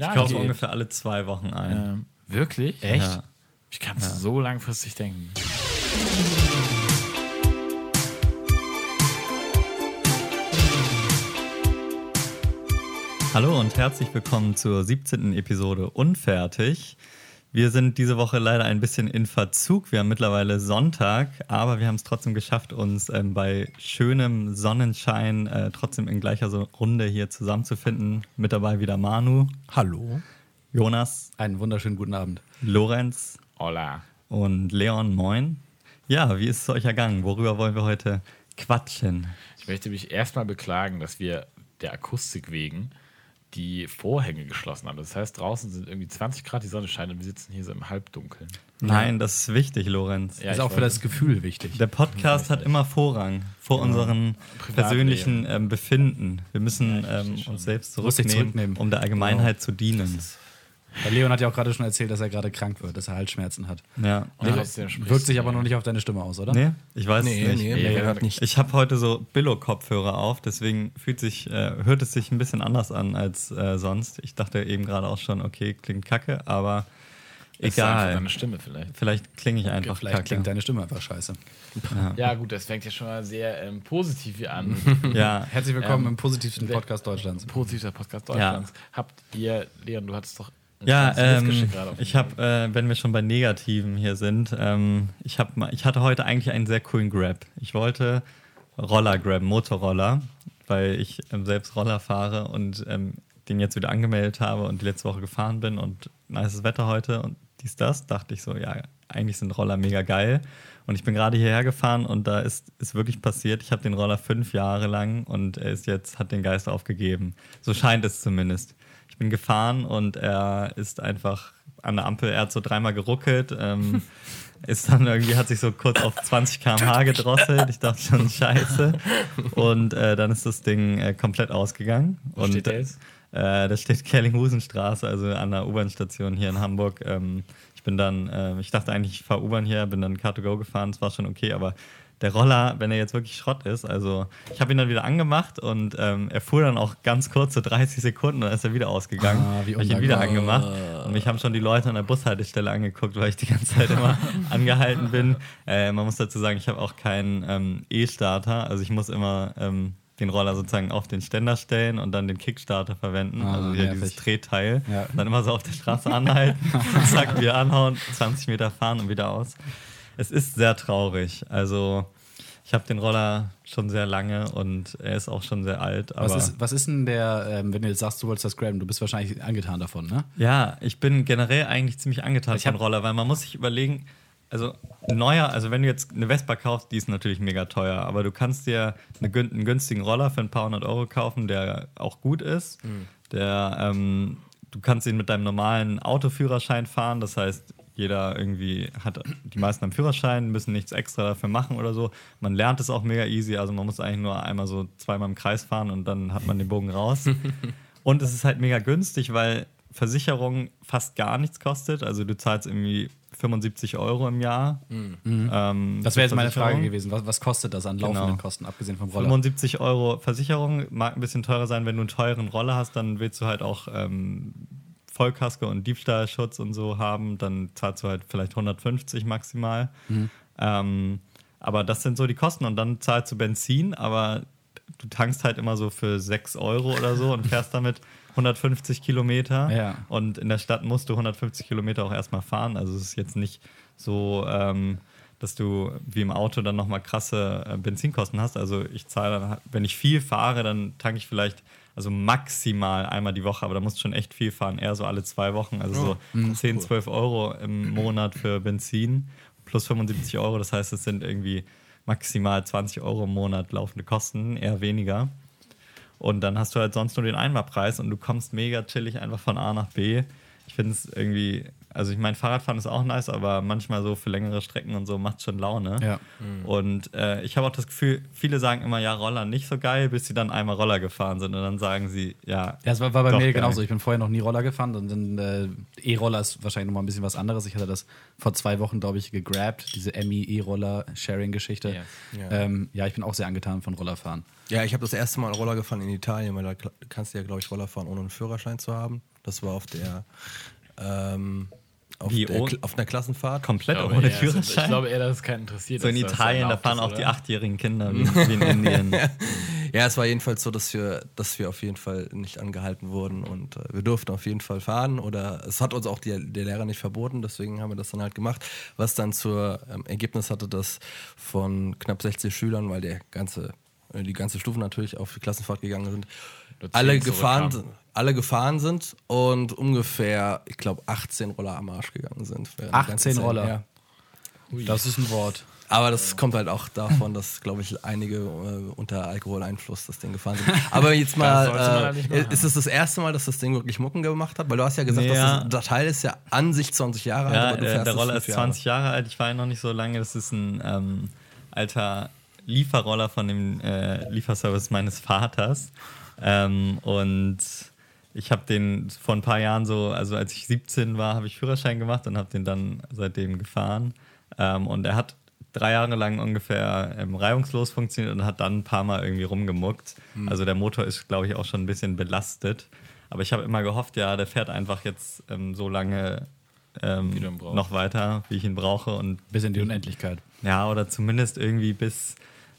Ja, ich kaufe geht. ungefähr alle zwei Wochen ein. Ähm, wirklich? Echt? Ja. Wie kannst du so langfristig denken? Hallo und herzlich willkommen zur 17. Episode Unfertig. Wir sind diese Woche leider ein bisschen in Verzug. Wir haben mittlerweile Sonntag, aber wir haben es trotzdem geschafft, uns ähm, bei schönem Sonnenschein äh, trotzdem in gleicher so Runde hier zusammenzufinden. Mit dabei wieder Manu, Hallo. Jonas, Einen wunderschönen guten Abend. Lorenz Hola. und Leon. Moin. Ja, wie ist es euch ergangen? Worüber wollen wir heute quatschen? Ich möchte mich erstmal beklagen, dass wir der Akustik wegen die Vorhänge geschlossen haben. Das heißt, draußen sind irgendwie 20 Grad, die Sonne scheint und wir sitzen hier so im Halbdunkeln. Nein, das ist wichtig, Lorenz. Ja, ist auch für das Gefühl wichtig. Der Podcast hat immer Vorrang vor unserem Privatleben. persönlichen ähm, Befinden. Wir müssen Ja, ähm, uns selbst zurücknehmen, zurücknehmen. um der Allgemeinheit zu dienen. Weil Leon hat ja auch gerade schon erzählt, dass er gerade krank wird, dass er Halsschmerzen hat. Ja. Und ja. Wirkt sich aber noch nicht auf deine Stimme aus, oder? Nee, ich weiß Nee, es nicht. nee, Nee, nee, nicht. Ich habe heute so Billo-Kopfhörer auf, deswegen fühlt sich, äh, hört es sich ein bisschen anders an als äh, sonst. Ich dachte eben gerade auch schon, okay, klingt kacke, aber Ist egal. Deine Stimme vielleicht. Vielleicht klinge ich einfach Vielleicht kacke. klingt deine Stimme einfach scheiße. Ja, gut, das fängt ja schon mal sehr ähm, positiv hier an. ja, Herzlich willkommen Ähm, im positivsten Podcast Deutschlands. Positiver Podcast Deutschlands. Habt ihr, Leon, du hattest doch Ja, ähm, ich habe, äh, wenn wir schon bei Negativen hier sind, ähm, ich, hab ich hatte heute eigentlich einen sehr coolen Grab. Ich wollte Roller grabben, Motorroller, weil ich ähm, selbst Roller fahre und ähm, den jetzt wieder angemeldet habe und die letzte Woche gefahren bin und nices Wetter heute und dies, das, dachte ich so, ja, eigentlich sind Roller mega geil. Und ich bin gerade hierher gefahren und da ist, ist wirklich passiert. Ich habe den Roller fünf Jahre lang und er ist jetzt, hat den Geist aufgegeben. So scheint es zumindest. Bin gefahren und er ist einfach an der Ampel, er hat so dreimal geruckelt, ähm, ist dann irgendwie, hat sich so kurz auf 20 km/h gedrosselt. Ich dachte schon, scheiße. Und äh, dann ist das Ding äh, komplett ausgegangen. Wo und steht der jetzt? äh, da steht Kellinghusenstraße, also an der U-Bahn-Station hier in Hamburg. Ähm, ich bin dann, äh, ich dachte eigentlich, ich fahre U-Bahn hier, bin dann Car2Go gefahren, das war schon okay, aber der Roller, wenn er jetzt wirklich Schrott ist, also ich habe ihn dann wieder angemacht und ähm, er fuhr dann auch ganz kurz, so 30 Sekunden, dann ist er wieder ausgegangen. Ah, wie Hab ich ihn wieder angemacht und mich haben schon die Leute an der Bushaltestelle angeguckt, weil ich die ganze Zeit immer angehalten bin. Äh, man muss dazu sagen, ich habe auch keinen ähm, E-Starter, also ich muss immer ähm, den Roller sozusagen auf den Ständer stellen und dann den Kickstarter verwenden, Ah, also hier nervig. dieses Drehteil. Ja. Dann immer so auf der Straße anhalten, zack, wieder anhauen, 20 Meter fahren und wieder aus. Es ist sehr traurig. Also ich habe den Roller schon sehr lange und er ist auch schon sehr alt. Was ist, was ist denn der, ähm, wenn du jetzt sagst, du wolltest das graben, du bist wahrscheinlich angetan davon, ne? Ja, ich bin generell eigentlich ziemlich angetan Ich von Roller, weil man muss sich überlegen, also ein neuer, also wenn du jetzt eine Vespa kaufst, die ist natürlich mega teuer, aber du kannst dir eine, einen günstigen Roller für ein paar hundert Euro kaufen, der auch gut ist. Der, ähm, du kannst ihn mit deinem normalen Autoführerschein fahren, das heißt, jeder irgendwie hat, die meisten haben Führerschein, müssen nichts extra dafür machen oder so. Man lernt es auch mega easy, also man muss eigentlich nur einmal so zweimal im Kreis fahren und dann hat man den Bogen raus. Und es ist halt mega günstig, weil Versicherung fast gar nichts kostet. Also du zahlst irgendwie 75 Euro im Jahr. Ähm, Das wäre jetzt meine Frage gewesen. Was, was kostet das an laufenden Genau. Kosten, abgesehen vom Roller? 75 Euro Versicherung mag ein bisschen teurer sein. Wenn du einen teuren Roller hast, dann willst du halt auch ähm, Vollkasko und Diebstahlschutz und so haben. Dann zahlst du halt vielleicht 150 maximal. Ähm, aber das sind so die Kosten. Und dann zahlst du Benzin, aber du tankst halt immer so für 6 Euro oder so und fährst damit 150 Kilometer. Ja. Und in der Stadt musst du 150 Kilometer auch erstmal fahren. Also es ist jetzt nicht so, ähm, dass du wie im Auto dann nochmal krasse äh, Benzinkosten hast. Also ich zahle dann, wenn ich viel fahre, dann tanke ich vielleicht also maximal einmal die Woche, aber da musst du schon echt viel fahren, eher so alle zwei Wochen. Also so 10, 12 Euro im Monat für Benzin plus 75 Euro. Das heißt, es sind irgendwie maximal 20 Euro im Monat laufende Kosten, eher weniger. Und dann hast du halt sonst nur den Einmalpreis und du kommst mega chillig einfach von A nach B. Ich finde es irgendwie, also ich meine, Fahrradfahren ist auch nice, aber manchmal so für längere Strecken und so macht schon Laune. Ja. Und äh, ich habe auch das Gefühl, viele sagen immer, ja, Roller nicht so geil, bis sie dann einmal Roller gefahren sind und dann sagen sie, ja. Ja, das war, war bei mir geil. genauso. Ich bin vorher noch nie Roller gefahren. Und dann äh, E-Roller ist wahrscheinlich noch mal ein bisschen was anderes. Ich hatte das vor zwei Wochen, glaube ich, gegrabt, diese Emmy E-Roller-Sharing-Geschichte. Ja. Ja. Ähm, ja, ich bin auch sehr angetan von Rollerfahren. Ja, ich habe das erste Mal Roller gefahren in Italien, weil da kannst du ja, glaube ich, Roller fahren, ohne einen Führerschein zu haben. Das war auf der, ähm, auf, Wie, der auf einer Klassenfahrt. Komplett Ich glaube, ohne eher, ich Führerschein. glaube eher, dass es keinen interessiert. so in Italien, da fahren ist, auch die achtjährigen Kinder wie, wie in Indien. Ja, es war jedenfalls so, dass wir, dass wir auf jeden Fall nicht angehalten wurden und äh, wir durften auf jeden Fall fahren oder es hat uns auch die, der Lehrer nicht verboten, deswegen haben wir das dann halt gemacht, was dann zur ähm, Ergebnis hatte, dass von knapp 60 Schülern, weil der ganze, äh, die ganze Stufe natürlich auf die Klassenfahrt gegangen sind, alle gefahren, zurückkamen. Alle gefahren sind und ungefähr, ich glaube, 18 Roller am Arsch gegangen sind. während der ganzen 18 Zeit. Roller? Ja. Das ist ein Wort. Aber das kommt halt auch davon, dass, glaube ich, einige äh, unter Alkoholeinfluss das Ding gefahren sind. Aber jetzt Das mal, äh, ist es das erste Mal, dass das Ding wirklich Mucken gemacht hat? Weil du hast ja gesagt, Ja. dass das, der Teil ist ja an sich 20 Jahre alt, Ja, aber du äh, fährst der Roller ist 20 Jahre alt. Ich war ja noch nicht so lange. Das ist ein ähm, alter Lieferroller von dem äh, Lieferservice meines Vaters. Ähm, und ich habe den vor ein paar Jahren so, also als ich 17 war, habe ich Führerschein gemacht und habe den dann seitdem gefahren. Ähm, und er hat drei Jahre lang ungefähr ähm, reibungslos funktioniert und hat dann ein paar Mal irgendwie rumgemuckt. Hm. Also der Motor ist, glaube ich, auch schon ein bisschen belastet. Aber ich habe immer gehofft, ja, der fährt einfach jetzt ähm, so lange ähm, noch weiter, wie ich ihn brauche. Und Bis in die Unendlichkeit. ja, oder zumindest irgendwie bis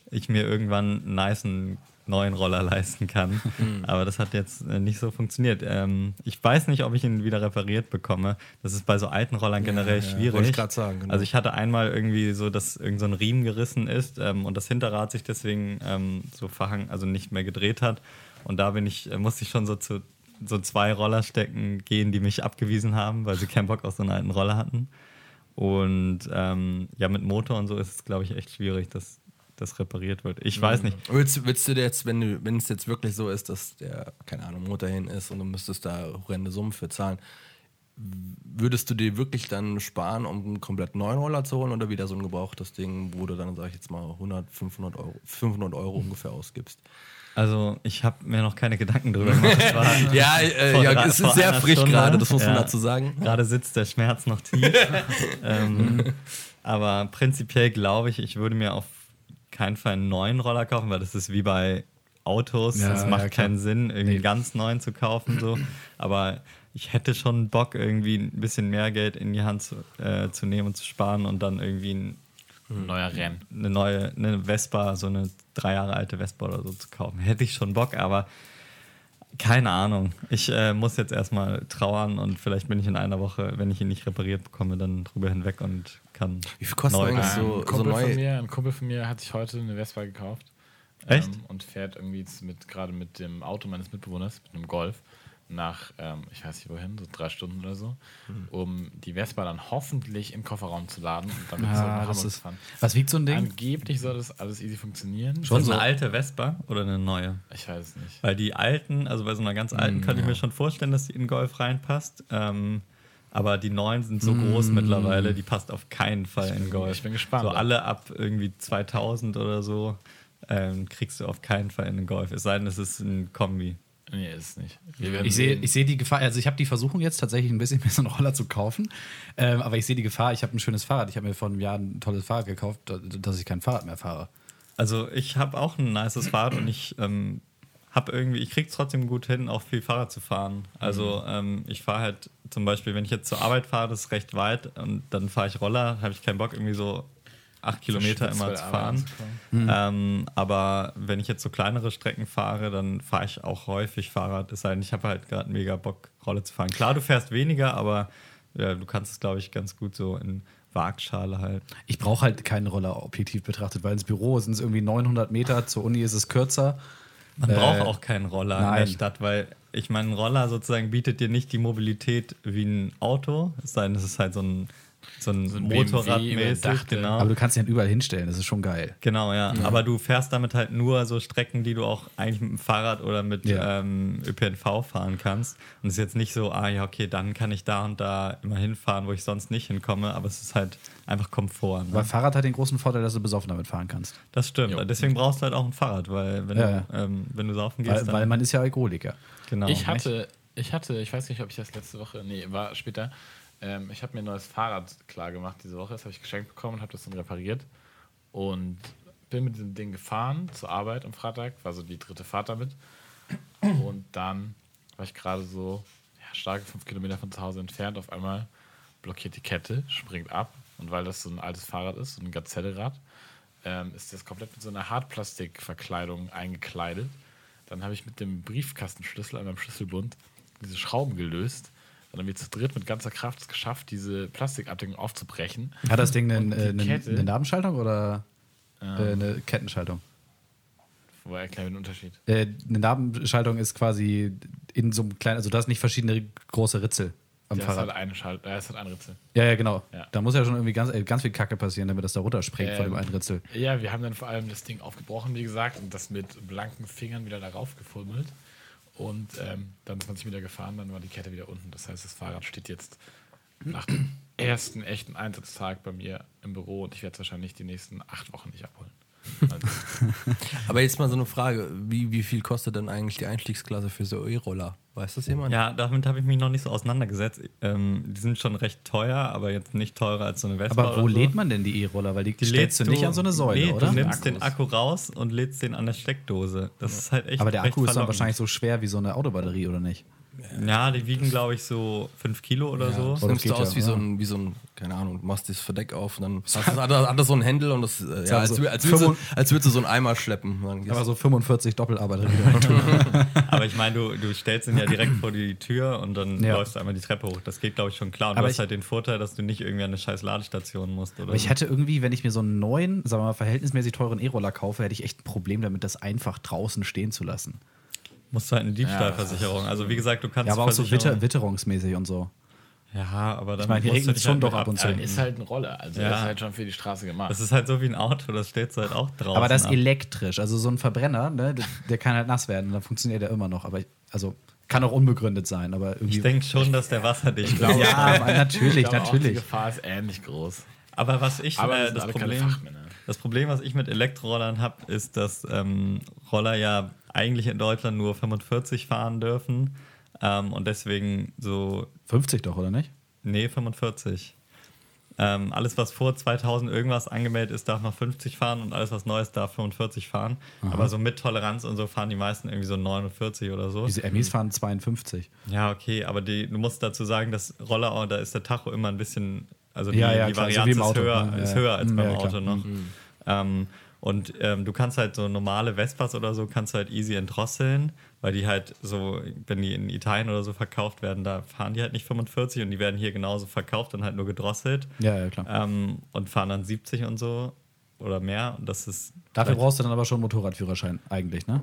ich mir irgendwann einen nicen neuen Roller leisten kann. Hm. Aber das hat jetzt äh, nicht so funktioniert. Ähm, ich weiß nicht, ob ich ihn wieder repariert bekomme. Das ist bei so alten Rollern generell ja, schwierig. wollte ich sagen, genau. Also ich hatte einmal irgendwie so, dass irgend so ein Riemen gerissen ist ähm, und das Hinterrad sich deswegen ähm, so verhangen, also nicht mehr gedreht hat. Und da bin ich, äh, musste ich schon so zu so zwei Rollerstecken gehen, die mich abgewiesen haben, weil sie keinen Bock auf so einen alten Roller hatten. Und ähm, ja, mit Motor und so ist es, glaube ich, echt schwierig, dass das repariert wird. Ich weiß nicht. Willst, willst du jetzt, wenn, du, wenn es jetzt wirklich so ist, dass der, keine Ahnung, Motor hin ist und du müsstest da horrende Summen für zahlen, würdest du dir wirklich dann sparen, um einen komplett neuen Roller zu holen oder wieder so ein gebrauchtes Ding, wo du dann, sag ich jetzt mal, 100, 500 Euro, 500 Euro ungefähr ausgibst? Also ich habe mir noch keine Gedanken drüber gemacht. Ja, äh, ja es ist sehr frisch gerade, das muss man Ja. dazu sagen. Gerade sitzt der Schmerz noch tief. ähm, aber prinzipiell glaube ich, ich würde mir auf keinen Fall einen neuen Roller kaufen, weil das ist wie bei Autos. Ja, Es macht ja, keinen Sinn, irgendwie einen ganz neuen zu kaufen. So. Aber ich hätte schon Bock, irgendwie ein bisschen mehr Geld in die Hand zu, äh, zu nehmen und zu sparen und dann irgendwie ein, Ein neuer Renn. eine neue, eine Vespa, so eine drei Jahre alte Vespa oder so zu kaufen. Hätte ich schon Bock, aber keine Ahnung. Ich äh, muss jetzt erstmal trauern und vielleicht bin ich in einer Woche, wenn ich ihn nicht repariert bekomme, dann drüber hinweg und kann. Wie viel kostet neu eigentlich so- ein, Kumpel neu- von mir, ein Kumpel von mir hat sich heute eine Vespa gekauft. Echt? Ähm, und fährt irgendwie jetzt mit, gerade mit dem Auto meines Mitbewohners, mit einem Golf, nach, ähm, ich weiß nicht wohin, so drei Stunden oder so, Hm. um die Vespa dann hoffentlich im Kofferraum zu laden und dann so Ah, das ist, fahren. was wiegt so ein Ding? Angeblich soll das alles easy funktionieren. Schon so- eine alte Vespa oder eine neue? Ich weiß es nicht. Weil die alten, also bei so einer ganz alten, könnte ich mir schon vorstellen, dass die in den Golf reinpasst. Ähm, aber die neuen sind so groß mittlerweile, die passt auf keinen Fall in den bin- Golf. ich bin gespannt. So alle ab irgendwie 2000 oder so ähm, kriegst du auf keinen Fall in den Golf. Es sei denn, es ist ein Kombi. Nee, ist nicht. Ich sehe, ich sehe die Gefahr, also ich habe die Versuchung jetzt tatsächlich ein bisschen mehr so einen Roller zu kaufen, ähm, aber ich sehe die Gefahr, ich habe ein schönes Fahrrad, ich habe mir vor einem Jahr ein tolles Fahrrad gekauft, da- dass ich kein Fahrrad mehr fahre. Also ich habe auch ein nices Fahrrad und ich ähm, habe irgendwie, ich krieg's trotzdem gut hin, auch viel Fahrrad zu fahren. Also ähm, ich fahre halt zum Beispiel, wenn ich jetzt zur Arbeit fahre, das ist recht weit und dann fahre ich Roller, habe ich keinen Bock irgendwie so acht Kilometer immer zu fahren. anzukommen. Ähm, aber wenn ich jetzt so kleinere Strecken fahre, dann fahre ich auch häufig Fahrrad. Es sei denn, ich habe halt gerade mega Bock, Rolle zu fahren. Klar, du fährst weniger, aber ja, du kannst es, glaube ich, ganz gut so in Waagschale halt. Ich brauche halt keinen Roller objektiv betrachtet, weil ins Büro sind es irgendwie 900 Meter, zur Uni ist es kürzer. Man Äh, braucht auch keinen Roller in der nein. Stadt, weil ich meine, ein Roller sozusagen bietet dir nicht die Mobilität wie ein Auto. Es sei denn, es ist halt so ein, so ein, So ein Motorradmäßig, überdachte. genau. Aber du kannst ihn halt überall hinstellen, das ist schon geil. Genau, ja. Aber du fährst damit halt nur so Strecken, die du auch eigentlich mit dem Fahrrad oder mit Ja. ähm, ÖPNV fahren kannst. Und es ist jetzt nicht so, ah ja, okay, dann kann ich da und da immer hinfahren, wo ich sonst nicht hinkomme. Aber es ist halt einfach Komfort. Weil Ne? Fahrrad hat den großen Vorteil, dass du besoffen damit fahren kannst. Das stimmt. Jo. Deswegen brauchst du halt auch ein Fahrrad, weil wenn, Ja, du, ähm, wenn du saufen gehst, Weil, dann, weil man ist ja Alkoholiker. genau. Ich hatte, ich hatte, ich weiß nicht, ob ich das letzte Woche, nee, war später. Ähm, ich habe mir ein neues Fahrrad klar gemacht diese Woche. Das habe ich geschenkt bekommen und habe das dann repariert. Und bin mit diesem Ding gefahren zur Arbeit am Freitag. War so die dritte Fahrt damit. Und dann war ich gerade so, starke fünf Kilometer von zu Hause entfernt. Auf einmal blockiert die Kette, springt ab. Und weil das so ein altes Fahrrad ist, so ein Gazellerad, ähm, ist das komplett mit so einer Hartplastikverkleidung eingekleidet. Dann habe ich mit dem Briefkastenschlüssel an meinem Schlüsselbund diese Schrauben gelöst. Dann haben wir zu dritt mit ganzer Kraft es geschafft, diese Plastikabdeckung aufzubrechen. Hat das Ding Und eine, äh, eine, eine Nabenschaltung oder äh, Ähm, eine Kettenschaltung? Woher erklären wir den Unterschied? Äh, eine Nabenschaltung ist quasi in so einem kleinen, also du hast nicht verschiedene große Ritzel am ist Fahrrad. halt eine Schalt, äh, es hat einen Ritzel. Ja, ja, genau. Ja. Da muss ja schon irgendwie ganz, äh, ganz viel Kacke passieren, damit das da runterspringt von Ähm, dem einen Ritzel. Ja, wir haben dann vor allem das Ding aufgebrochen, wie gesagt, und das mit blanken Fingern wieder darauf gefummelt. Und ähm, dann 20 Meter gefahren, dann war die Kette wieder unten. Das heißt, das Fahrrad steht jetzt nach dem ersten echten Einsatztag bei mir im Büro und ich werde es wahrscheinlich die nächsten acht Wochen nicht abholen. Also, Aber jetzt mal so eine Frage: Wie, wie viel kostet denn eigentlich die Einstiegsklasse für so E-Roller? Weiß das jemand? Ja, damit habe ich mich noch nicht so auseinandergesetzt. Ähm, die sind schon recht teuer, aber jetzt nicht teurer als so eine Vespa. Aber wo oder so. lädt man denn die E-Roller? Weil die, Die stellst du lädst nicht an so eine Säule, nee, oder? Du nimmst den. Akku raus und lädst den an der Steckdose. Das ist halt echt. Aber der Akku ist dann wahrscheinlich so schwer wie so eine Autobatterie, oder nicht? Ja, die wiegen, glaube ich, so 5 Kilo oder so. Das nimmst du aus ja, wie, so ja. ein, wie so ein, keine Ahnung, du machst das Verdeck auf und dann hast du, er- hat er so einen Händel und das, äh, ja, als, so wür- als, würdest du, 25 als würdest du so einen Eimer schleppen. Aber so 45 Doppelarbeiter wieder. Aber ich meine, du, du stellst ihn ja direkt vor die Tür und dann Ja. läufst du einmal die Treppe hoch. Das geht, glaube ich, schon klar. Und Aber du hast halt den Vorteil, dass du nicht irgendwie an eine scheiß Ladestation musst. Oder Aber ich so. hätte irgendwie, wenn ich mir so einen neuen, sagen wir mal, verhältnismäßig teuren E-Roller kaufe, hätte ich echt ein Problem damit, das einfach draußen stehen zu lassen. Musst du halt eine Diebstahlversicherung. Also wie gesagt, du kannst Ja, aber auch so Witter, witterungsmäßig und so. Ja, aber dann Ich meine, du regnet schon halt doch ab und zu. ist halt ein Roller, also Ja. der ist halt schon für die Straße gemacht. Das ist halt so wie ein Auto, das stellst du halt auch draußen. aber das ab. elektrisch, also so ein Verbrenner, ne, der, der kann halt nass werden, dann funktioniert er immer noch. Aber ich, also kann auch unbegründet sein, aber irgendwie. Ich denke schon, dass der wasserdicht ist. ja, aber natürlich, ich glaube Auch, die natürlich. Gefahr ist ähnlich groß. Aber was ich, Aber äh, das, Problem, das Problem, was ich mit Elektrorollern habe, ist, dass ähm, Roller ja eigentlich in Deutschland nur 45 fahren dürfen. Ähm, und deswegen so, 50 doch, oder nicht? nee, 45. Ähm, alles, was vor 2000 irgendwas angemeldet ist, darf noch 50 fahren und alles, was Neues, darf 45 fahren. Aber so mit Toleranz und so fahren die meisten irgendwie so 49 oder so. Diese Emmys fahren 52. Ja, okay, aber die, du musst dazu sagen, dass Roller, da ist der Tacho immer ein bisschen, also die, Ja, ja, die Varianz ist, Auto, höher, ne? ist höher als ja. beim Ja, klar. Auto noch. Ähm, und ähm, du kannst halt so normale Vespas oder so, kannst halt easy entdrosseln, weil die halt so, wenn die in Italien oder so verkauft werden, da fahren die halt nicht 45 und die werden hier genauso verkauft und halt nur gedrosselt Ja, ja, klar. ähm, und fahren dann 70 und so oder mehr. Und das ist Dafür brauchst du dann aber schon einen Motorradführerschein, eigentlich, ne?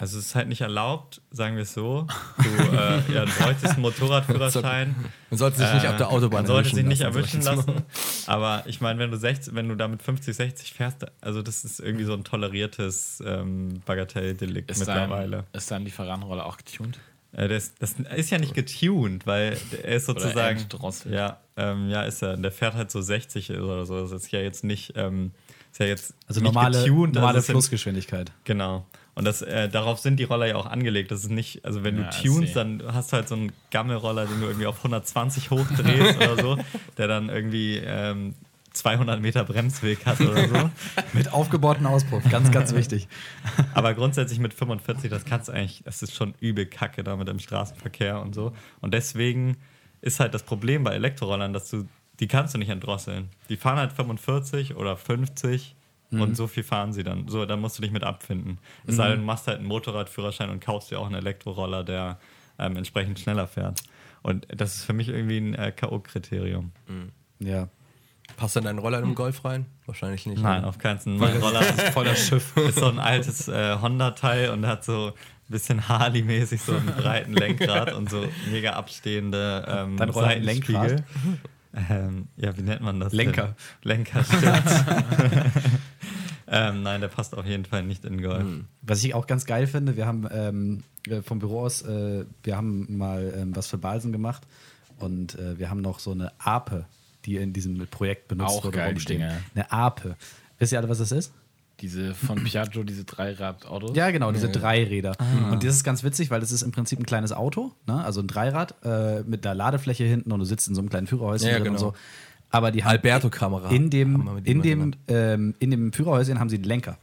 Also es ist halt nicht erlaubt, sagen wir es so. Du, äh, ja, du bräuchtest einen Motorradführerschein. Man sollte sich nicht Äh, auf der Autobahn Man sollte sich nicht erwischen lassen. Aber ich meine, wenn du 60, wenn du damit 50, 60 fährst, also das ist irgendwie so ein toleriertes ähm, Bagatelldelikt Ist dein, mittlerweile. ist dein Lieferantenroller auch getuned? Äh, das, das ist ja nicht getuned, weil er ist sozusagen. Ja, ähm, ja, ist er. Der fährt halt so 60 oder so. Das ist ja jetzt nicht. Ähm, ist ja jetzt Also nicht normale, getuned, normale also es sind- Flussgeschwindigkeit. Genau. Und das, äh, darauf sind die Roller ja auch angelegt. Das ist nicht, also wenn Ja, du I tunst, dann hast du halt so einen Gammelroller, den du irgendwie auf 120 hochdrehst oder so, der dann irgendwie ähm, 200 Meter Bremsweg hat oder so. Mit aufgebauten Auspuff, ganz, ganz wichtig. Aber grundsätzlich mit 45, das kannst du eigentlich, das ist schon übel kacke damit im Straßenverkehr und so. Und deswegen ist halt das Problem bei Elektrorollern, dass du, die kannst du nicht entdrosseln. Die fahren halt 45 oder 50 und so viel fahren sie dann. So, dann musst du dich mit abfinden. Es sei denn, du machst halt einen Motorradführerschein und kaufst dir auch einen Elektroroller, der ähm, entsprechend schneller fährt. Und das ist für mich irgendwie ein äh, K.O.-Kriterium. Ja. Passt denn dein Roller in einen Golf rein? Wahrscheinlich nicht. Nein, ne? auf keinen Fall. Mein Roller ist Voller Schiff. ist so ein altes äh, Honda-Teil und hat so ein bisschen Harley-mäßig so einen breiten Lenkrad und so mega abstehende ähm, Dein Roller Seitenspiegel. Ähm, ja, wie nennt man das? Lenker. Denn? Lenker, stimmt. ähm, nein, der passt auf jeden Fall nicht in den Golf. Was ich auch ganz geil finde, wir haben ähm, äh, vom Büro aus, äh, wir haben mal ähm, was für Balsen gemacht und äh, wir haben noch so eine Ape, die in diesem Projekt benutzt Auch wurde, rumstehen. Eine Ape. Wisst ihr alle, was das ist? Diese von Piaggio, diese Dreirad-Autos? Ja, genau, diese Dreiräder. Und das ist ganz witzig, weil das ist im Prinzip ein kleines Auto, ne? also ein Dreirad äh, mit einer Ladefläche hinten und du sitzt in so einem kleinen Führerhäuschen Ja, drin genau. und so. Aber die Alberto-Kamera. in dem, in dem, ähm, in dem Führerhäuschen haben sie einen Lenker.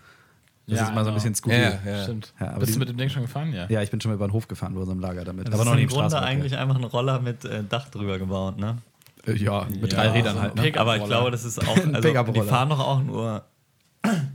Das Ja, ist mal so ein genau. bisschen skurril. Ja, ja. Stimmt. Ja, aber Bist die- du mit dem Ding schon gefahren? Ja. Ja, ich bin schon mal über den Hof gefahren bei unserem Lager damit. Das aber ist noch im Grunde eigentlich einfach ein Roller mit äh, Dach drüber gebaut, ne? Äh, Ja, mit Ja, drei Rädern halt. Ne? Aber ich glaube, das ist auch. Also, die fahren doch auch nur.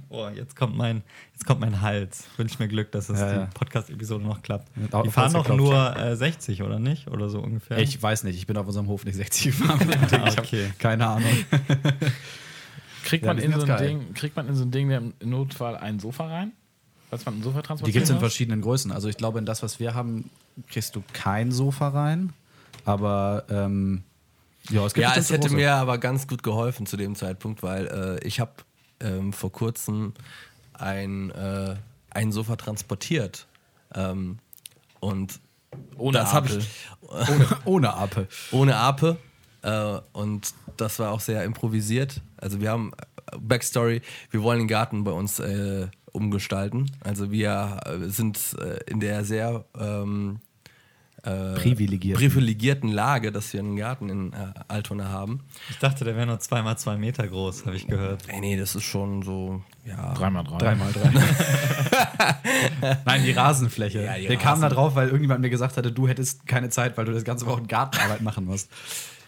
Oh, jetzt kommt mein, jetzt kommt mein Hals. Wünsch mir Glück, dass es Ja, die ja. Podcast-Episode noch klappt. Ja, Die fahren doch klappt. nur äh, 60, oder nicht? Oder so ungefähr. Ich weiß nicht, ich bin auf unserem Hof nicht 60 gefahren. ich Ah, habe okay. keine Ahnung. Kriegt, Ja, man die in so ein. Ding, kriegt man in so ein Ding im Notfall ein Sofa rein? Was man ein Sofa Die transportieren gibt es in verschiedenen Größen. Also ich glaube, in das, was wir haben, kriegst du kein Sofa rein. Aber ähm, ja, es gibt Ja, es hätte mir aber ganz gut geholfen zu dem Zeitpunkt, weil äh, ich habe ähm, vor kurzem ein, äh, ein Sofa transportiert. Ähm, und Ohne das Apel. ich ohne, ohne Ape. ohne Ape. Äh, und das war auch sehr improvisiert. Also wir haben äh, Backstory, wir wollen den Garten bei uns äh, umgestalten. Also wir äh, sind äh, in der sehr ähm, äh, Privilegiert. privilegierten Lage, dass wir einen Garten in äh, Altona haben. Ich dachte, der wäre nur zweimal zwei Meter groß, habe ich gehört. Nee, nee, das ist schon so, ja. Dreimal drei. Dreimal drei. Nein, die Rasenfläche. Ja, die Wir kamen da Rasen- drauf, weil irgendjemand mir gesagt hatte, du hättest keine Zeit, weil du das ganze Woche Gartenarbeit machen musst.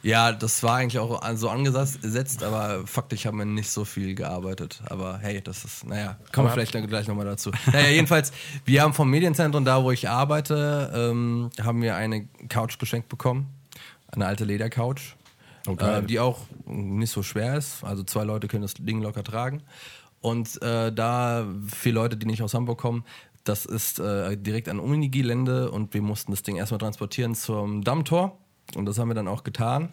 Ja, das war eigentlich auch so angesetzt, aber faktisch haben wir nicht so viel gearbeitet. Aber hey, das ist, naja, kommen wir vielleicht dann gleich nochmal dazu. Naja, jedenfalls, wir haben vom Medienzentrum, da wo ich arbeite, ähm, haben wir eine Couch geschenkt bekommen. Eine alte Ledercouch. geil. äh, die auch nicht so schwer ist. Also zwei Leute können das Ding locker tragen. Und äh, da vier Leute, die nicht aus Hamburg kommen, das ist äh, direkt an Uni-Gelände und wir mussten das Ding erstmal transportieren zum Dammtor. Und das haben wir dann auch getan.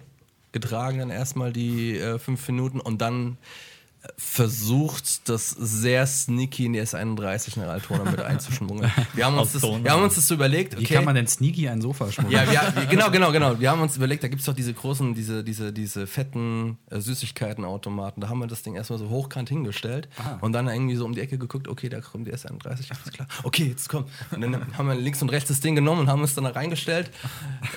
Getragen dann erstmal die äh, fünf Minuten und dann versucht, das sehr sneaky in die S31 nach Altona mit einzuschmuggeln. Wir haben uns, das, wir haben uns das so überlegt. Wie kann man denn sneaky ein Sofa schmuggeln? Ja, wir, wir- genau, genau, genau. Wir haben uns überlegt, da gibt es doch diese großen, diese, diese, diese fetten äh, Süßigkeitenautomaten. Da haben wir das Ding erstmal so hochkant hingestellt und dann irgendwie so um die Ecke geguckt, okay, da kommt die S31, alles klar. Okay, jetzt kommt. Und dann haben wir links und rechts das Ding genommen und haben uns dann da reingestellt.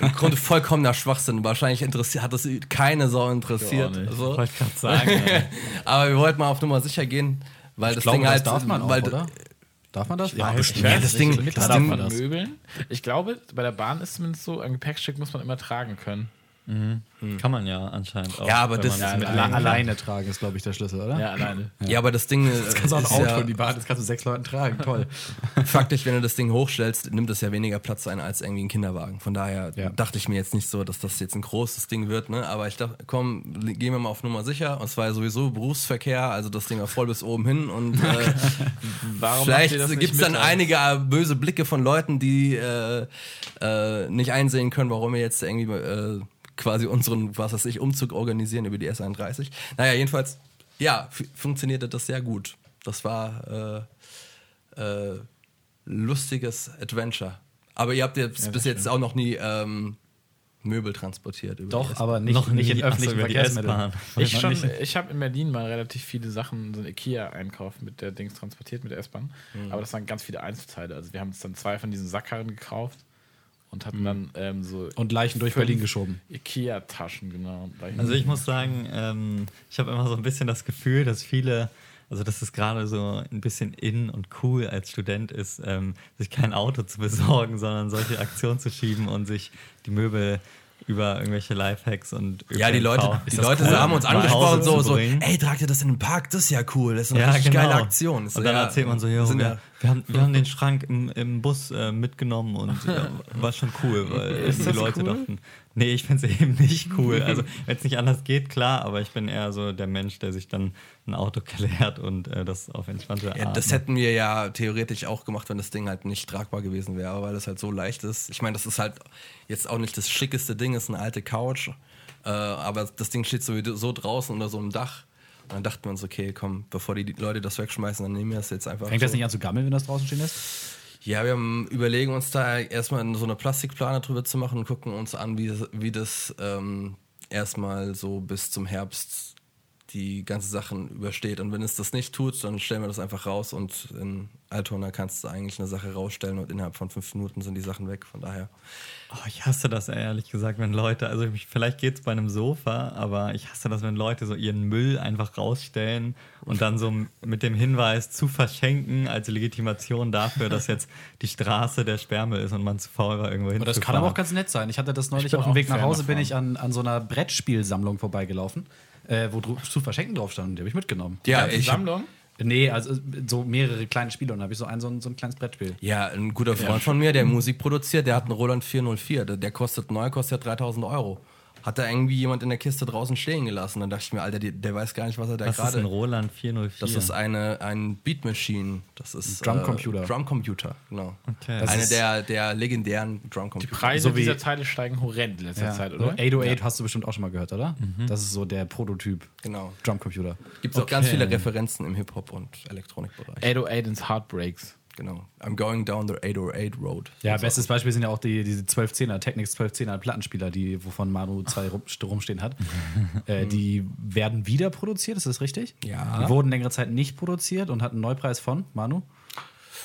Im Grunde vollkommener Schwachsinn. Wahrscheinlich interessiert, hat das keine Sau interessiert. Nicht. so. Wollte ich gerade sagen. Aber wir wollten mal auf Nummer sicher gehen, weil das Ich glaube, Ding halt. das darf man auch, weil, oder? Darf man das? Ja, bestimmt. ich Ja, das Ding- mit das das Ding- Ding Möbeln. Ich glaube, bei der Bahn ist zumindest so, ein Gepäckstück muss man immer tragen können. Kann man ja anscheinend auch. Ja, aber das- Ja, mit alleine- Alleine tragen ist, glaube ich, der Schlüssel, oder? Ja, alleine. Ja, aber das Ding. Das kannst du auch ein ist Auto ja, in die Bahn, das kannst du sechs Leuten tragen. Toll. Faktisch, wenn du das Ding hochstellst, nimmt es ja weniger Platz ein als irgendwie ein Kinderwagen. Von daher Ja. dachte ich mir jetzt nicht so, dass das jetzt ein großes Ding wird, ne? Aber ich dachte, komm, gehen wir mal auf Nummer sicher. Und es war ja sowieso Berufsverkehr, also das Ding war voll bis oben hin. Und äh, Warum vielleicht das gibt es dann einige äh, böse Blicke von Leuten, die äh, äh, nicht einsehen können, warum wir jetzt irgendwie äh, quasi unseren, was weiß ich, Umzug organisieren über die S31. Naja, jedenfalls, ja, funktionierte das sehr gut. Das war äh, äh, lustiges Adventure. Aber ihr habt jetzt bis jetzt auch noch nie ähm, Möbel transportiert. Doch, aber nicht, noch nicht in öffentlichen Verkehrsmitteln. Ich, schon, ich habe in Berlin mal relativ viele Sachen, so ein Ikea-Einkauf mit der Dings transportiert, mit der S-Bahn. Aber das waren ganz viele Einzelteile. Also wir haben uns dann zwei von diesen Sackkarren gekauft und hatten dann ähm, so Und Leichen durch Berlin geschoben. Ikea-Taschen, genau. Leichen- Also ich muss sagen, ähm, ich habe immer so ein bisschen das Gefühl, dass viele, also dass es gerade so ein bisschen in und cool als Student ist, ähm, sich kein Auto zu besorgen, sondern solche Aktionen zu schieben und sich die Möbel über irgendwelche Lifehacks und Ja, die ÖPNV Leute, die Leute cool, haben uns angesprochen, so, so, ey, tragt ihr das in den Park? Das ist ja cool. Das ist eine Ja, richtig genau. geile Aktion. Und dann ja, erzählt man so, sind wir, ja- wir, haben, wir haben den Schrank im, im Bus äh, mitgenommen und ja, war schon cool, weil die Leute cool? dachten, nee, ich finde es eben nicht cool. Also wenn es nicht anders geht, klar, aber ich bin eher so der Mensch, der sich dann ein Auto klärt und äh, das auf entspannte Ja, Art das macht. hätten wir ja theoretisch auch gemacht, wenn das Ding halt nicht tragbar gewesen wäre, weil es halt so leicht ist. Ich meine, das ist halt jetzt auch nicht das schickeste Ding, ist eine alte Couch, äh, aber das Ding steht sowieso so draußen unter so einem Dach. Und dann dachten wir uns, okay, komm, bevor die Leute das wegschmeißen, dann nehmen wir das jetzt einfach. Fängt das so. nicht an zu gammeln, wenn das draußen stehen lässt? Ja, wir haben, überlegen uns da erstmal so eine Plastikplane drüber zu machen und gucken uns an, wie, wie das ähm, erstmal so bis zum Herbst die ganze Sachen übersteht. Und wenn es das nicht tut, dann stellen wir das einfach raus und in Altona kannst du eigentlich eine Sache rausstellen und innerhalb von fünf Minuten sind die Sachen weg. Von daher. Oh, ich hasse das ehrlich gesagt, wenn Leute, also ich, vielleicht geht es bei einem Sofa, aber ich hasse das, wenn Leute so ihren Müll einfach rausstellen und dann so mit dem Hinweis zu verschenken als Legitimation dafür, dass jetzt die Straße der Sperrmüll ist und man zu faul war, irgendwo hin. Das kann aber auch ganz nett sein. Ich hatte das neulich auf dem Weg nach Hause, bin ich an, an so einer Brettspielsammlung vorbeigelaufen, äh, wo zu verschenken drauf stand und die habe ich mitgenommen. Ja, ich, Sammlung. Nee, also so mehrere kleine Spiele und dann habe ich so ein, so ein, so ein kleines Brettspiel. ja, ein guter Freund von mir, der Musik produziert, der hat einen Roland 404. Der, der kostet neu, kostet ja 3000 Euro. Hat da irgendwie jemand in der Kiste draußen stehen gelassen. Dann dachte ich mir, Alter, die, der weiß gar nicht, was er da Was ist ein gerade. Roland 404? Das ist eine, ein Beat Machine. Das ist Drumcomputer. Äh, Drumcomputer, genau. Okay. Das Eine ist- der, der legendären Die Drumcomputer. Preise So wie- dieser Teile steigen horrend in letzter Ja. Zeit, oder? 808 hast du bestimmt auch schon mal gehört, oder? Das ist so der Prototyp Genau. Drumcomputer. Gibt es auch ganz Okay. viele Referenzen im Hip-Hop- und Elektronikbereich. 808 ins Heartbreaks. Genau. I'm going down the 808 road. Ja, So. bestes Beispiel sind ja auch die, diese 1210er, Technics 1210er Plattenspieler, die, wovon Manu zwei rum, rumstehen hat. äh, die werden wieder produziert, ist das richtig? Ja. Die wurden längere Zeit nicht produziert und hatten einen Neupreis von, Manu?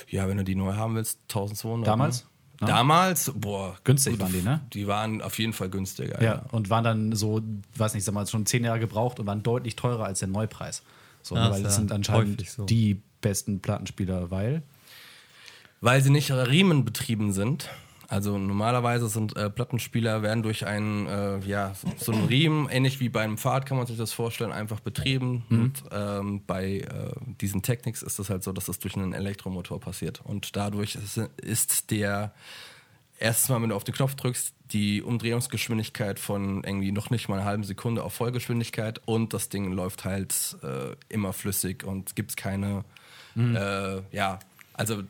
Ja, wenn du die neu haben willst, 1200. Damals? Ne? Damals, boah. Günstig waren die, ne? Die waren auf jeden Fall günstiger. Ja. Ja. Und waren dann so, weiß nicht, sag mal, schon zehn Jahre gebraucht und waren deutlich teurer als der Neupreis. So, Ah, weil ist das ja sind anscheinend so. die besten Plattenspieler, weil. Weil sie nicht riemenbetrieben sind. Also normalerweise sind äh, Plattenspieler werden durch einen, äh, ja, so, so einen Riemen, ähnlich wie beim Pfad kann man sich das vorstellen, einfach betrieben. Und ähm, bei äh, diesen Technics ist es halt so, dass das durch einen Elektromotor passiert. Und dadurch ist, ist der erstmal, wenn du auf den Knopf drückst, die Umdrehungsgeschwindigkeit von irgendwie noch nicht mal einer halben Sekunde auf Vollgeschwindigkeit und das Ding läuft halt äh, immer flüssig und gibt es keine, äh, ja, also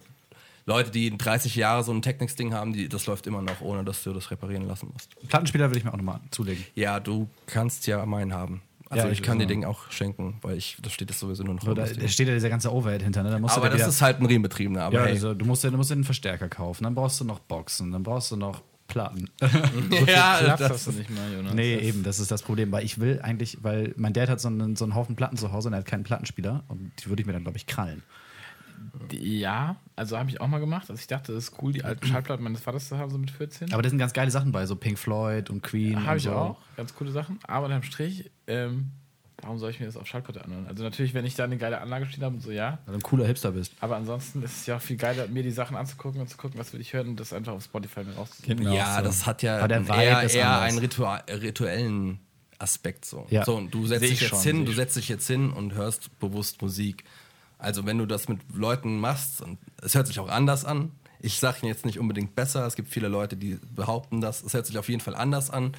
Leute, die 30 Jahre so ein Technics-Ding haben, die, das läuft immer noch, ohne dass du das reparieren lassen musst. Plattenspieler will ich mir auch nochmal zulegen. Ja, du kannst ja meinen haben. Also Ja, ich ich- kann dir ja. Ding auch schenken, weil ich, das steht jetzt sowieso nur noch So, da, das da steht ja dieser ganze Overhead hinter, ne? Da musst Aber du dir das wieder, ist halt ein Riemenbetriebener, aber ja, hey. also, du, musst, dir- du musst dir einen Verstärker kaufen, dann brauchst du noch Boxen, dann brauchst du noch Platten. ja, Platz das, hast du nicht mal, Jonas. nee, Das- eben, das ist das Problem, weil ich will eigentlich, weil mein Dad hat so einen, so einen Haufen Platten zu Hause und er hat keinen Plattenspieler und die würde ich mir dann, glaube ich, krallen. Ja, also habe ich auch mal gemacht. Also ich dachte, das ist cool, die alten Schallplatten meines Vaters zu haben, so mit 14. Aber da sind ganz geile Sachen bei, so Pink Floyd und Queen. Habe und ich so. auch. Ganz coole Sachen. Aber unterm Strich, ähm, warum soll ich mir das auf Schallplatte anhören? Also natürlich, wenn ich da eine geile Anlage stehen habe und so, ja. Weil du ein cooler Hipster bist. Aber ansonsten ist es ja auch viel geiler, mir die Sachen anzugucken und zu gucken, was will ich hören und das einfach auf Spotify mir rauszusuchen. Geht mir Ja, so. das hat ja eher, eher einen Ritual, rituellen Aspekt. So. Ja. so und du setzt dich ich jetzt schon, hin, du setzt dich jetzt hin und hörst bewusst Musik. Also wenn du das mit Leuten machst, und es hört sich auch anders an. Ich sage jetzt nicht unbedingt besser. Es gibt viele Leute, die behaupten das. Es hört sich auf jeden Fall anders an.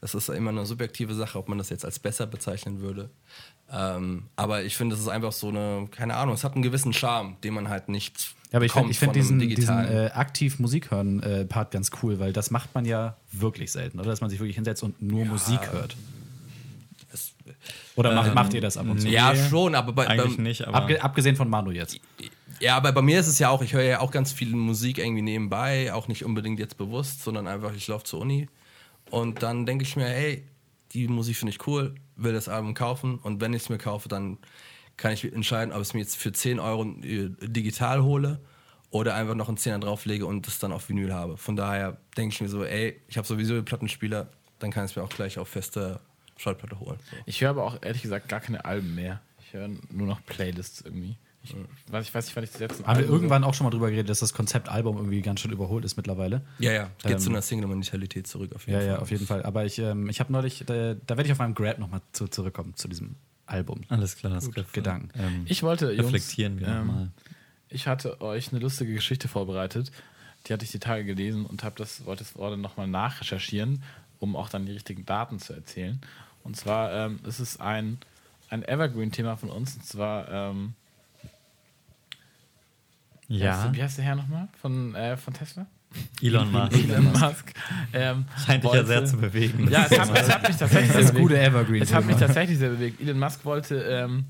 Das ist immer eine subjektive Sache, ob man das jetzt als besser bezeichnen würde. Ähm, aber ich finde, es ist einfach so eine, keine Ahnung, es hat einen gewissen Charme, den man halt nicht Ja, aber ich finde find diesen, diesen digitalen. äh, aktiv Musik hören äh, Part ganz cool, weil das macht man ja wirklich selten, oder? Dass man sich wirklich hinsetzt und nur Musik hört. Es- Oder macht, macht ihr das ab und zu? ja, schon, aber bei, Eigentlich beim, nicht, aber Abge abgesehen von Manu jetzt. Ja, aber bei mir ist es ja auch, ich höre ja auch ganz viel Musik irgendwie nebenbei, auch nicht unbedingt jetzt bewusst, sondern einfach, ich laufe zur Uni und dann denke ich mir, hey, die Musik finde ich cool, will das Album kaufen und wenn ich es mir kaufe, dann kann ich entscheiden, ob ich es mir jetzt für 10 Euro äh, digital hole oder einfach noch einen Zehner drauflege und das dann auf Vinyl habe. Von daher denke ich mir so, ey, ich habe sowieso den Plattenspieler, dann kann ich es mir auch gleich auf feste Schallplatte holen. So. Ich höre aber auch ehrlich gesagt gar keine Alben mehr. Ich höre nur noch Playlists irgendwie. Ich weiß, ich weiß nicht, wann ich das letzte Haben wir irgendwann auch schon mal drüber geredet, dass das Konzept Album irgendwie ganz schön überholt ist mittlerweile. Ja, ja, geht Ähm, zu einer Single-Mentalität zurück auf jeden Ja, Fall. ja, auf jeden Fall. Aber ich, ähm, ich habe neulich, da, da werde ich auf meinem Grab nochmal zu, zurückkommen, zu diesem Album. alles klar. Das Griff, Gedanken. Ähm, Ich wollte, Jungs, reflektieren wir ähm, nochmal. Ich hatte euch eine lustige Geschichte vorbereitet. Die hatte ich die Tage gelesen und habe das, wollte es gerade nochmal nachrecherchieren, um auch dann die richtigen Daten zu erzählen. Und zwar ähm, ist es ein, ein Evergreen-Thema von uns. Und zwar, ähm, wie, heißt, Ja, der- wie heißt der Herr nochmal? Von, äh, von Tesla? Elon Musk. Elon Musk. Ähm, Scheint dich ja sehr zu bewegen. Ja, es hat, es hat mich tatsächlich Das sehr bewegt. gute Evergreen. Es hat mich tatsächlich sehr bewegt. Elon Musk wollte ähm,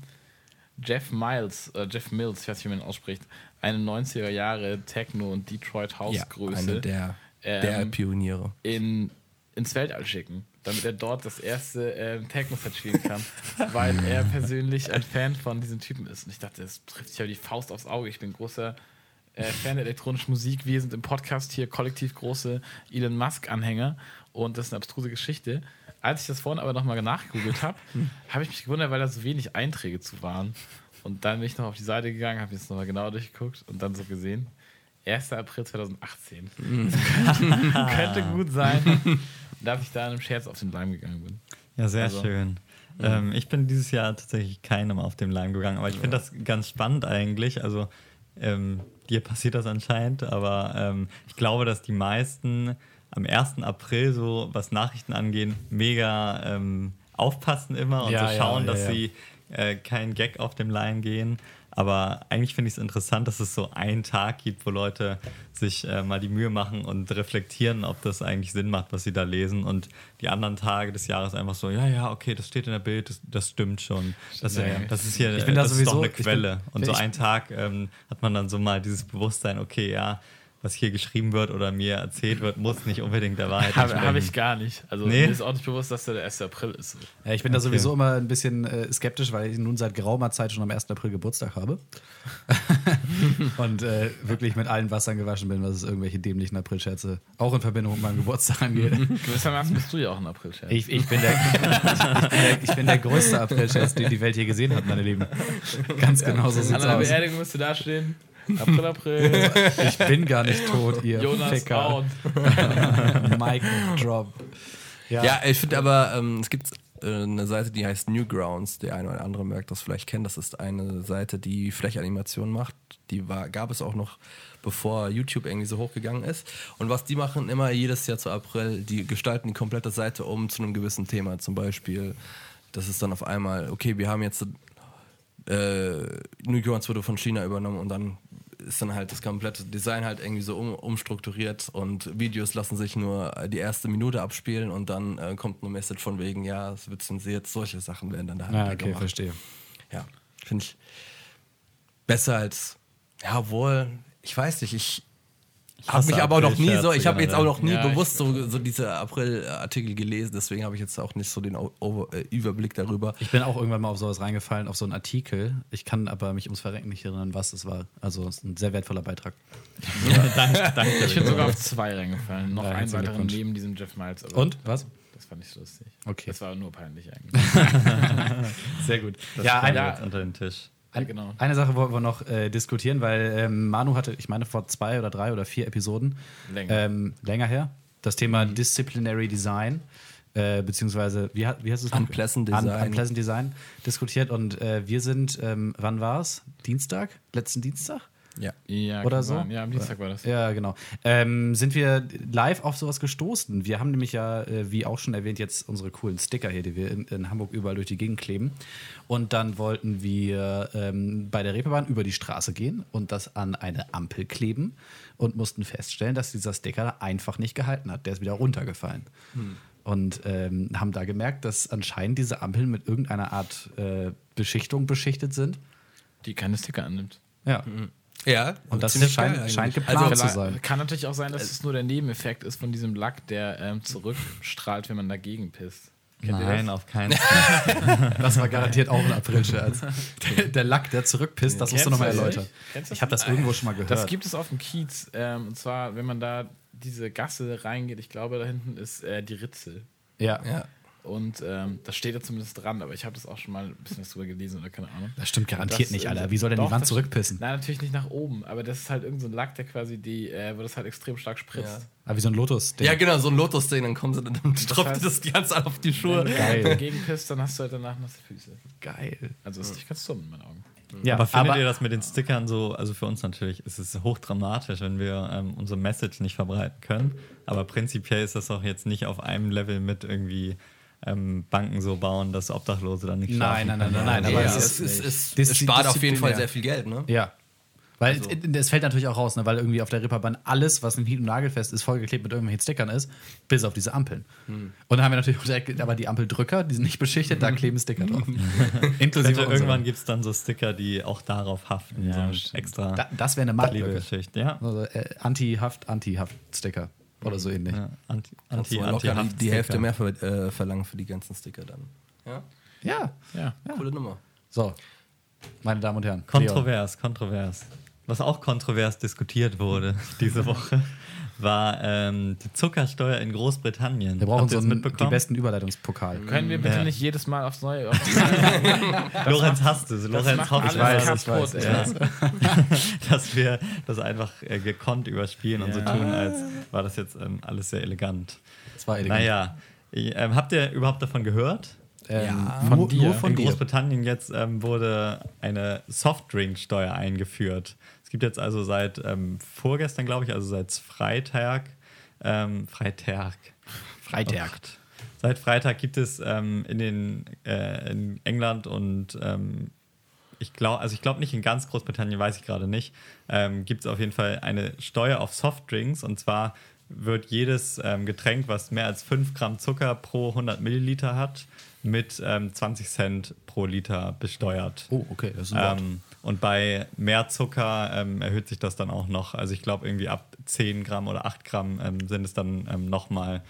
Jeff Miles, äh, Jeff Mills, ich weiß nicht, wie man ihn ausspricht, eine 90er Jahre Techno- und Detroit Ja, House-Größe eine der, ähm, der Pioniere. in, ins Weltall schicken. Damit er dort das erste ähm, Techno-Set spielen kann, weil er persönlich ein Fan von diesem Typen ist. Und ich dachte, das trifft sich aber die Faust aufs Auge. Ich bin großer äh, Fan der elektronischen Musik. Wir sind im Podcast hier kollektiv große Elon Musk-Anhänger und das ist eine abstruse Geschichte. Als ich das vorhin aber nochmal nachgegoogelt habe, habe ich mich gewundert, weil da so wenig Einträge zu waren. Und dann bin ich noch auf die Seite gegangen, habe jetzt nochmal genauer durchgeguckt und dann so gesehen. 1. April 2018. Könnte gut sein, dass ich da in einem Scherz auf den Leim gegangen bin. Ja, sehr Also, schön. Ähm, ich bin dieses Jahr tatsächlich keinem auf dem Leim gegangen, aber ich finde das ganz spannend eigentlich. Also ähm, dir passiert das anscheinend, aber ähm, ich glaube, dass die meisten am 1. April so, was Nachrichten angehen, mega ähm, aufpassen immer und Ja, so schauen, ja, dass sie äh, keinen Gag auf dem Leim gehen. Aber eigentlich finde ich es interessant, dass es so einen Tag gibt, wo Leute sich äh, mal die Mühe machen und reflektieren, ob das eigentlich Sinn macht, was sie da lesen. Und die anderen Tage des Jahres einfach so, ja, ja, okay, das steht in der Bild, das, das stimmt schon. Das, ja. das ist hier Ich bin da das ist sowieso- doch eine ich bin- Quelle. und so einen Tag ähm, hat man dann so mal dieses Bewusstsein, okay, ja, was hier geschrieben wird oder mir erzählt wird, muss nicht unbedingt der Wahrheit Habe hab entsprechen. ich gar nicht. Also Nee? mir ist auch nicht bewusst, dass der der 1. April ist. Ja, ich bin da Okay. sowieso immer ein bisschen äh, skeptisch, weil ich nun seit geraumer Zeit schon am 1. April Geburtstag habe. und äh, wirklich mit allen Wassern gewaschen bin, was es irgendwelche dämlichen Aprilscherze auch in Verbindung mit meinem Geburtstag angeht. Gewissermaßen bist du ja auch ein April-Scherz. Ich, ich, bin der, ich, bin der, ich bin der größte Aprilscherz, den die Welt je gesehen hat, meine Lieben. Ganz genau so An sieht's einer aus. Beerdigung musst du da stehen. April, April. Ich bin gar nicht tot, ihr Jonas Ficker. out. Mic drop. Ja, Ja, ich finde aber, ähm, es gibt äh, eine Seite, die heißt Newgrounds. Der eine oder andere merkt das vielleicht kennen. Das ist eine Seite, die Flächanimation macht. Die war, gab es auch noch, bevor YouTube irgendwie so hochgegangen ist. Und was die machen immer jedes Jahr zu April, die gestalten die komplette Seite um zu einem gewissen Thema. Zum Beispiel, das ist dann auf einmal, okay, wir haben jetzt äh, Newgrounds wurde von China übernommen und dann ist dann halt das komplette Design halt irgendwie so um, umstrukturiert und Videos lassen sich nur die erste Minute abspielen und dann äh, kommt eine Message von wegen, ja, es wird zensiert, solche Sachen werden dann da halt Ah, da okay, gemacht. verstehe. Ja, finde ich besser als, ja wohl, ich weiß nicht, ich habe hasse mich aber noch nie so, ich habe jetzt auch noch nie Ja, ich- bewusst so, so diese April-Artikel gelesen, deswegen habe ich jetzt auch nicht so den äh, Überblick darüber. Ich bin auch irgendwann mal auf sowas reingefallen, auf so einen Artikel. Ich kann aber mich ums Verrecken nicht erinnern, was es war. Also es ist ein sehr wertvoller Beitrag. danke, danke. Ich bin sogar auf zwei reingefallen. Noch Ja, einen weiteren neben diesem Jeff Miles. aber Und? Was? Das fand ich so lustig. Okay. Das war nur peinlich eigentlich. Sehr gut. Das ja, jetzt unter den Tisch. Ja, genau. eine Sache wollten wir noch äh, diskutieren, weil ähm, Manu hatte, ich meine, vor zwei oder drei oder vier Episoden Länger. Ähm, länger her, das Thema Disciplinary Design, äh, beziehungsweise, wie, hat- wie heißt es? noch? Unpleasant Un Design. Unpleasant Design diskutiert und äh, wir sind, ähm, wann war es? Dienstag? Letzten Dienstag? Ja. Ja, Oder so? sein. Ja, am Dienstag war das. Ja, genau. Ähm, sind wir live auf sowas gestoßen? Wir haben nämlich ja, äh, wie auch schon erwähnt, jetzt unsere coolen Sticker hier, die wir in, in Hamburg überall durch die Gegend kleben. Und dann wollten wir ähm, bei der Reeperbahn über die Straße gehen und das an eine Ampel kleben und mussten feststellen, dass dieser Sticker da einfach nicht gehalten hat. Der ist wieder runtergefallen. Und ähm, haben da gemerkt, dass anscheinend diese Ampeln mit irgendeiner Art äh, Beschichtung beschichtet sind. Die keine Sticker annimmt. Ja. Ja, Und das scheint- geil scheint geplant also, zu sein. Kann natürlich auch sein, dass es nur der Nebeneffekt ist von diesem Lack, der ähm, zurückstrahlt, wenn man dagegen pisst. Kennt Nein, das? auf keinen Fall. Das war garantiert auch ein Aprilscherz. Der, der Lack, der zurückpisst, das musst du Kennst nochmal du das erläutern. Ich habe das irgendwo schon mal gehört. Das gibt es auf dem Kiez. Ähm, und zwar, wenn man da diese Gasse reingeht, ich glaube, da hinten ist äh, die Ritzel. ja. Ja. Und ähm, das steht da zumindest dran, aber ich habe das auch schon mal ein bisschen was drüber gelesen oder keine Ahnung. Das stimmt garantiert Das, nicht, äh, Alter. Wie soll denn doch, die Wand das- zurückpissen? Nein, natürlich nicht nach oben, aber das ist halt irgendein so ein Lack, der quasi die, äh, wo das halt extrem stark spritzt. Ah, wie so ein Lotus. ja, genau, so ein Lotus-Ding, dann kommen sie, dann tropft heißt- das ganz auf die Schuhe. Wenn du Geil. dagegen pisst, dann hast du halt danach nasse Füße. Geil. Also ist nicht ganz dumm in meinen Augen. Ja, aber findet ihr das mit den Stickern so, also für uns natürlich ist es hochdramatisch, wenn wir ähm, unsere Message nicht verbreiten können. Aber prinzipiell ist das auch jetzt nicht auf einem Level mit irgendwie ähm, Banken so bauen, dass Obdachlose dann nicht Nein, schlafen nein, nein, nein, nein, Ja, aber es, es ist, es, Dis- es spart auf jeden Fall sehr viel Geld, ne? Ja. Weil Also- es- es fällt natürlich auch raus, ne, weil irgendwie auf der Reeperbahn alles, was nicht und nagelfest ist, vollgeklebt mit irgendwelchen Stickern ist, bis auf diese Ampeln. Und dann haben wir natürlich auch direkt, aber die Ampeldrücker, die sind nicht beschichtet, da kleben Sticker drauf. Inklusive irgendwann gibt es dann so Sticker, die auch darauf haften. Ja, so extra Da, das wäre eine Marktlücke. Geschichte. Ja. Also, äh, Anti-Haft, Anti-Haft-Sticker. Oder so ähnlich. Ja, anti, anti, anti, locker die, die. Hälfte mehr ver äh, verlangen für die ganzen Sticker dann. Ja, Ja. Ja. coole Nummer. So, meine Damen und Herren. Leon. Kontrovers, kontrovers. Was auch kontrovers diskutiert wurde diese Woche, war ähm, die Zuckersteuer in Großbritannien. Wir brauchen so das einen, die besten Überleitungspokal. Können wir bitte Ja. nicht jedes Mal aufs Neue. Lorenz hasst es. Lorenz hofft, alles dass- kaputt, dass- ey. ja, dass wir das einfach äh, gekonnt überspielen und so Ja. tun, als war das jetzt ähm, alles sehr elegant. Das war elegant. Naja, ich, ähm, habt ihr überhaupt davon gehört? Ähm, Ja. nur, Von dir. Nur von in dir. Großbritannien jetzt ähm, wurde eine Softdrinksteuer eingeführt. Es gibt jetzt also seit ähm, vorgestern, glaube ich, also seit Freitag, ähm, Freitag, Freitag. Seit Freitag gibt es ähm, in, den, äh, in England und ähm, ich glaube, also ich glaube nicht in ganz Großbritannien, weiß ich gerade nicht, gibt es auf jeden Fall eine Steuer auf Softdrinks und zwar wird jedes ähm, Getränk, was mehr als 5 Gramm Zucker pro 100 Milliliter hat, mit ähm, 20 Cent pro Liter besteuert. Oh, okay, das ist ein Wort. Ähm, und bei mehr Zucker ähm, erhöht sich das dann auch noch. Also ich glaube, irgendwie ab 10 Gramm oder 8 Gramm ähm, sind es dann ähm, nochmal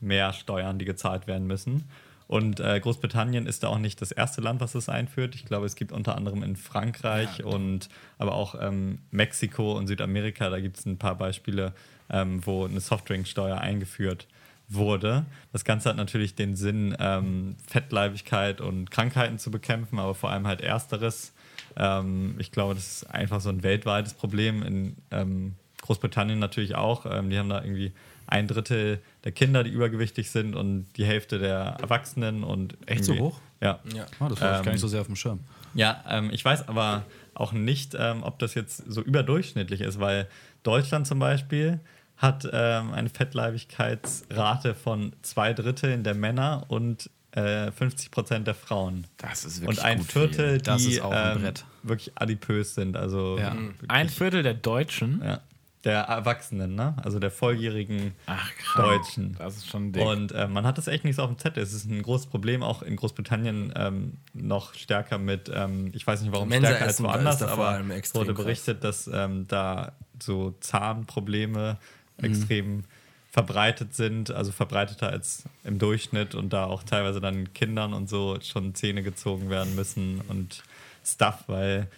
mehr Steuern, die gezahlt werden müssen. Und äh, Großbritannien ist da auch nicht das erste Land, was das einführt. Ich glaube, es gibt unter anderem in Frankreich und aber auch ähm, Mexiko und Südamerika, da gibt es ein paar Beispiele, ähm, wo eine Softdrinksteuer eingeführt wurde. Das Ganze hat natürlich den Sinn, ähm, Fettleibigkeit und Krankheiten zu bekämpfen, aber vor allem halt ersteres. Ähm, ich glaube, das ist einfach so ein weltweites Problem. In ähm, Großbritannien natürlich auch. Ähm, die haben da irgendwie ein Drittel der Kinder, die übergewichtig sind und die Hälfte der Erwachsenen und Echt so hoch? Ja. Ja. Ah, das war Ähm, gar nicht so sehr auf dem Schirm. Ja, ähm, ich weiß aber auch nicht, ähm, ob das jetzt so überdurchschnittlich ist, weil Deutschland zum Beispiel hat ähm, eine Fettleibigkeitsrate von zwei Dritteln der Männer und äh, 50 Prozent der Frauen. Das ist Und ein Viertel, Das die ist auch ein ähm, Brett. wirklich adipös sind. Also Ja. wirklich, Ein Viertel der Deutschen. ja, der Erwachsenen, ne? also der volljährigen Ach, krass. Deutschen. Das ist schon dick. Und äh, man hat das echt nicht so auf dem Zettel. Es ist ein großes Problem, auch in Großbritannien ähm, noch stärker mit, ähm, ich weiß nicht warum Mensa stärker als woanders, aber wurde krass. berichtet, dass ähm, da so Zahnprobleme Mhm. extrem verbreitet sind, also verbreiteter als im Durchschnitt und da auch teilweise dann Kindern und so schon Zähne gezogen werden müssen und Stuff, weil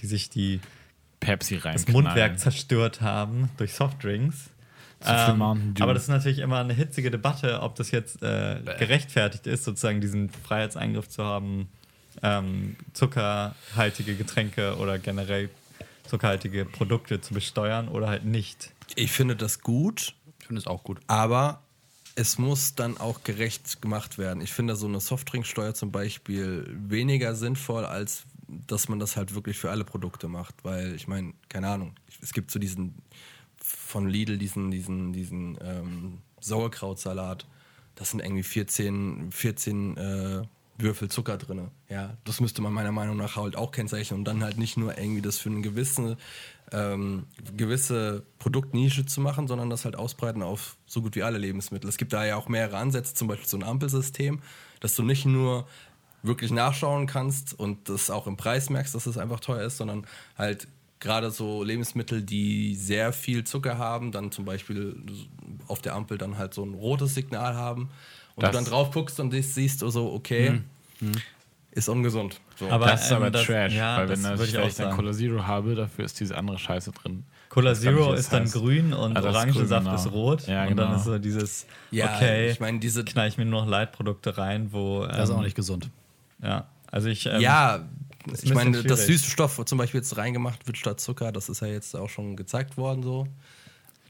die sich die Pepsi rein. das Mundwerk zerstört haben durch Softdrinks. So Dew. aber das ist natürlich immer eine hitzige Debatte, ob das jetzt äh, gerechtfertigt ist, sozusagen diesen Freiheitseingriff zu haben, ähm, zuckerhaltige Getränke oder generell zuckerhaltige Produkte zu besteuern oder halt nicht. Ich finde das gut, Ich finde es auch gut. aber es muss dann auch gerecht gemacht werden. Ich finde so eine Softdrinksteuer zum Beispiel weniger sinnvoll, als dass man das halt wirklich für alle Produkte macht. Weil ich meine, keine Ahnung, es gibt so diesen von Lidl diesen, diesen, diesen ähm, Sauerkrautsalat. Das sind irgendwie 14, 14 äh, Würfel Zucker drin. Ja, das müsste man meiner Meinung nach halt auch kennzeichnen und dann halt nicht nur irgendwie das für eine gewisse, ähm, gewisse Produktnische zu machen, sondern das halt ausbreiten auf so gut wie alle Lebensmittel. Es gibt da ja auch mehrere Ansätze, zum Beispiel so ein Ampelsystem, dass du nicht nur wirklich nachschauen kannst und das auch im Preis merkst, dass es einfach teuer ist, sondern halt gerade so Lebensmittel, die sehr viel Zucker haben, dann zum Beispiel auf der Ampel dann halt so ein rotes Signal haben und Das- du dann drauf guckst und siehst, siehst du so, okay, ist ungesund. So. Aber, das ist aber ähm, das- Trash, ja, weil wenn, das das, ich ich dann sagen. Cola Zero habe, dafür ist diese andere Scheiße drin. Cola nicht, Zero das ist dann heißt. grün und Ah, das ist Orangensaft ist genau. rot. Ja, und dann genau. ist so dieses, ja, okay, ich meine, diese knall ich mir nur noch Leitprodukte rein, wo. Ähm, Das ist auch nicht gesund. Ja, also ich. Ähm, ja, ist ich meine, schwierig. Süßstoff zum Beispiel jetzt reingemacht wird statt Zucker, das ist ja jetzt auch schon gezeigt worden so.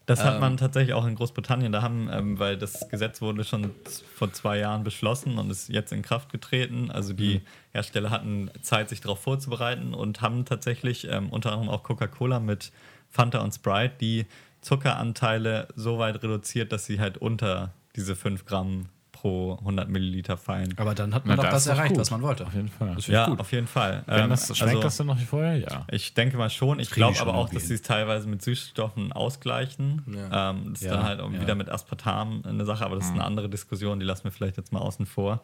Das hat Ähm, man tatsächlich auch in Großbritannien. Da haben, ähm, weil das Gesetz wurde schon vor zwei Jahren beschlossen und ist jetzt in Kraft getreten. Also die Mhm. Hersteller hatten Zeit, sich darauf vorzubereiten und haben tatsächlich ähm, unter anderem auch Coca-Cola mit Fanta und Sprite die Zuckeranteile so weit reduziert, dass sie halt unter diese 5 Gramm pro 100 Milliliter fallen. Aber dann hat Na, man doch das das erreicht, gut. was man wollte. Auf jeden Fall. Ja, gut. auf jeden Fall. Wenn Ähm, das, schmeckt also- das denn noch wie vorher? Ja. Ich denke mal schon. Ich glaube aber auch, dass sie es teilweise mit Süßstoffen ausgleichen. Ja. Ähm, das ist Ja, dann halt auch ja. wieder mit Aspartam eine Sache, aber das ist eine andere Diskussion, die lassen wir vielleicht jetzt mal außen vor.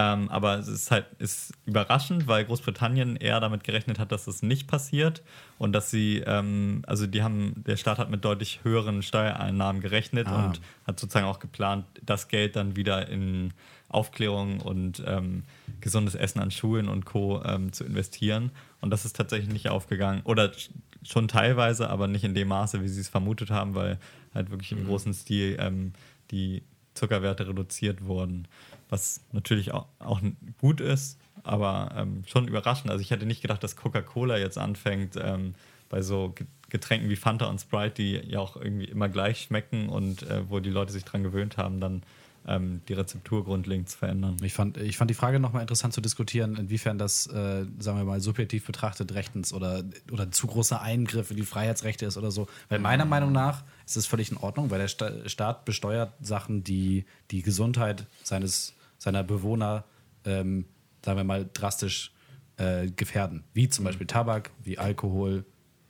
Ähm, aber es ist halt ist überraschend, weil Großbritannien eher damit gerechnet hat, dass das nicht passiert und dass sie, ähm, also die haben, der Staat hat mit deutlich höheren Steuereinnahmen gerechnet Ah. und hat sozusagen auch geplant, das Geld dann wieder in Aufklärung und ähm, gesundes Essen an Schulen und Co. Ähm, zu investieren. Und das ist tatsächlich nicht aufgegangen. Oder sch- schon teilweise, aber nicht in dem Maße, wie sie es vermutet haben, weil halt wirklich im großen Stil ähm, die Zuckerwerte reduziert wurden. Was natürlich auch, auch gut ist, aber ähm, schon überraschend. Also ich hätte nicht gedacht, dass Coca-Cola jetzt anfängt, ähm, bei so Ge- Getränken wie Fanta und Sprite, die ja auch irgendwie immer gleich schmecken und äh, wo die Leute sich dran gewöhnt haben, dann ähm, die Rezeptur grundlegend zu verändern. Ich fand, ich fand die Frage nochmal interessant zu diskutieren, inwiefern das, äh, sagen wir mal, subjektiv betrachtet rechtens oder, oder ein zu großer Eingriff in die Freiheitsrechte ist oder so. Weil meiner Meinung nach ist es völlig in Ordnung, weil der Sta Staat besteuert Sachen, die die Gesundheit seines, seiner Bewohner, ähm, sagen wir mal, drastisch äh, gefährden. Wie zum Beispiel Tabak, wie Alkohol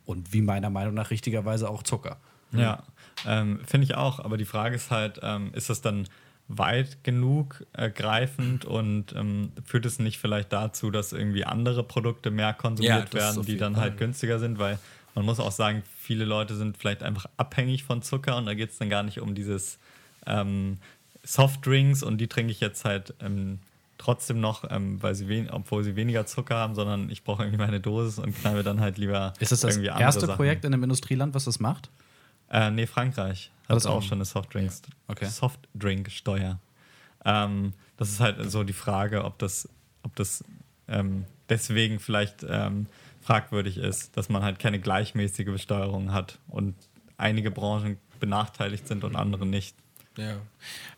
und wie meiner Meinung nach richtigerweise auch Zucker. Ja, ähm, finde ich auch. Aber die Frage ist halt, ähm, ist das dann weit genug äh, greifend und ähm, führt es nicht vielleicht dazu, dass irgendwie andere Produkte mehr Ja, konsumiert das werden, die dann Fall. halt günstiger sind? Weil man muss auch sagen, viele Leute sind vielleicht einfach abhängig von Zucker und da geht es dann gar nicht um dieses ähm, Softdrinks und die trinke ich jetzt halt ähm, trotzdem noch, ähm, weil sie obwohl sie weniger Zucker haben, sondern ich brauche irgendwie meine Dosis und knall mir dann halt lieber Ist das das erste Sachen. Projekt in einem Industrieland, was das macht? Äh, nee, Frankreich Hat das auch auch? schon eine Softdrinks, Okay. Softdrink-Steuer. Ähm, das ist halt so die Frage, ob das, ob das ähm, deswegen vielleicht ähm, fragwürdig ist, dass man halt keine gleichmäßige Besteuerung hat und einige Branchen benachteiligt sind und andere nicht. Ja.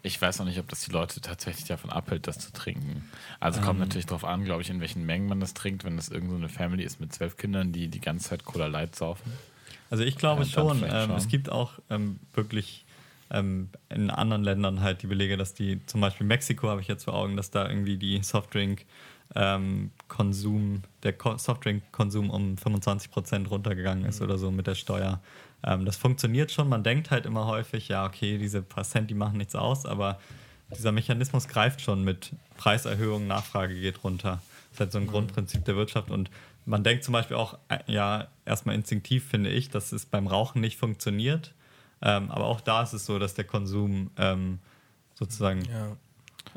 Ich weiß auch nicht, ob das die Leute tatsächlich davon abhält, das zu trinken. Also kommt natürlich darauf an, glaube ich, in welchen Mengen man das trinkt. Wenn das irgendeine so eine Family ist mit zwölf Kindern, die die ganze Zeit Cola Light saufen. Also ich glaube Ja, schon, ähm, es gibt auch ähm, wirklich ähm, in anderen Ländern halt die Belege, dass die, zum Beispiel Mexiko habe ich jetzt vor Augen, dass da irgendwie die Softdrink ähm, Konsum, der Ko Softdrink-Konsum um 25% runtergegangen ist oder so mit der Steuer. Ähm, das funktioniert schon, man denkt halt immer häufig, ja, okay, diese paar Cent, die machen nichts aus, aber dieser Mechanismus greift schon mit Preiserhöhungen, Nachfrage geht runter. Das ist halt so ein Grundprinzip der Wirtschaft und man denkt zum Beispiel auch, äh, ja, erstmal instinktiv finde ich, dass es beim Rauchen nicht funktioniert. Ähm, aber auch da ist es so, dass der Konsum ähm, sozusagen Ja.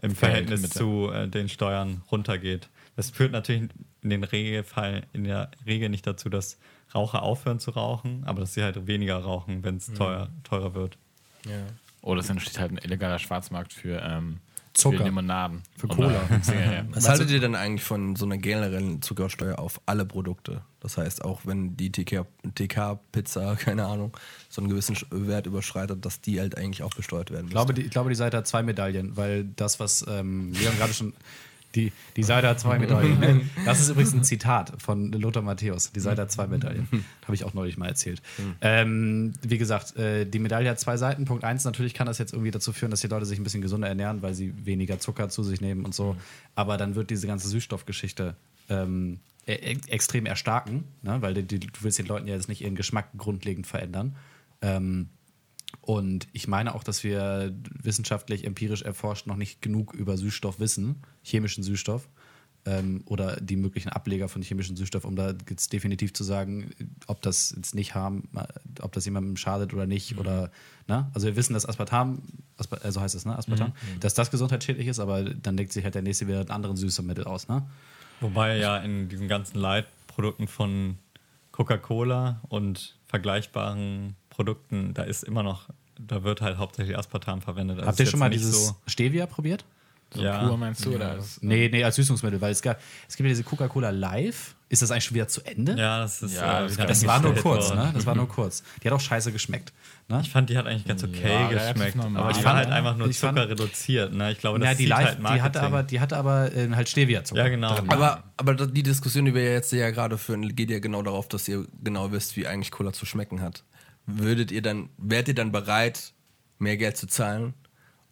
im Verhält Verhältnis der- zu äh, den Steuern runtergeht. Das führt natürlich in den Regelfall in der Regel nicht dazu, dass Raucher aufhören zu rauchen, aber dass sie halt weniger rauchen, wenn es teuer, teurer wird. Ja. Oder es entsteht halt ein illegaler Schwarzmarkt für, ähm, Zucker. für Limonaden. Für Cola. Was haltet ihr denn eigentlich von so einer generellen Zuckersteuer auf alle Produkte? Das heißt, auch wenn die TK TK-Pizza, keine Ahnung, so einen gewissen Wert überschreitet, dass die halt eigentlich auch besteuert werden Ich glaube, die, ich glaube, die Seite hat zwei Medaillen, weil das, was ähm, Leon gerade schon. Die, die Seite hat zwei Medaillen. Das ist übrigens ein Zitat von Lothar Matthäus. Die Seite hat zwei Medaillen. Habe ich auch neulich mal erzählt. Ähm, wie gesagt, äh, die Medaille hat zwei Seiten. Punkt eins, natürlich kann das jetzt irgendwie dazu führen, dass die Leute sich ein bisschen gesünder ernähren, weil sie weniger Zucker zu sich nehmen und so. Aber dann wird diese ganze Süßstoffgeschichte ähm, e e extrem erstarken, ne? weil die, die, du willst den Leuten ja jetzt nicht ihren Geschmack grundlegend verändern. Ähm, und ich meine auch, dass wir wissenschaftlich, empirisch erforscht noch nicht genug über Süßstoff wissen, chemischen Süßstoff ähm, oder die möglichen Ableger von chemischen Süßstoff, um da jetzt definitiv zu sagen, ob das jetzt nicht haben, ob das jemandem schadet oder nicht. Oder, ne? Also wir wissen, dass Aspartam, Aspa also heißt es, ne? Aspartam, dass das gesundheitsschädlich ist, aber dann denkt sich halt der nächste wieder einen anderen Süßstoffmittel aus, ne? Wobei ja in diesen ganzen Leitprodukten von Coca-Cola und vergleichbaren Produkten, da ist immer noch, da wird halt hauptsächlich Aspartam verwendet. Also Habt ist ihr schon mal dieses So, Stevia probiert? So Ja. pur meinst du? Oder als, Nee, nee, als Süßungsmittel, weil es gab, es gibt ja diese Coca-Cola Live. Ist das eigentlich schon wieder zu Ende? ja, das ist. Ja, äh, das Das war nur kurz, worden. ne? Das war nur kurz. Die hat auch scheiße geschmeckt. Ne? Ich fand, die hat eigentlich ganz okay Ja, geschmeckt. normal. Aber die Ich war fand- halt einfach nur ich fand- Zucker reduziert. Ne? Ich glaube, das Ja, die Live, halt die hatte Marketing. aber, die hatte aber äh, halt Stevia-Zucker. Ja, genau. drin. Aber, aber die Diskussion, die wir jetzt ja gerade führen, geht ja genau darauf, dass ihr genau wisst, wie eigentlich Cola zu schmecken hat. Würdet ihr dann, wärt ihr dann bereit, mehr Geld zu zahlen,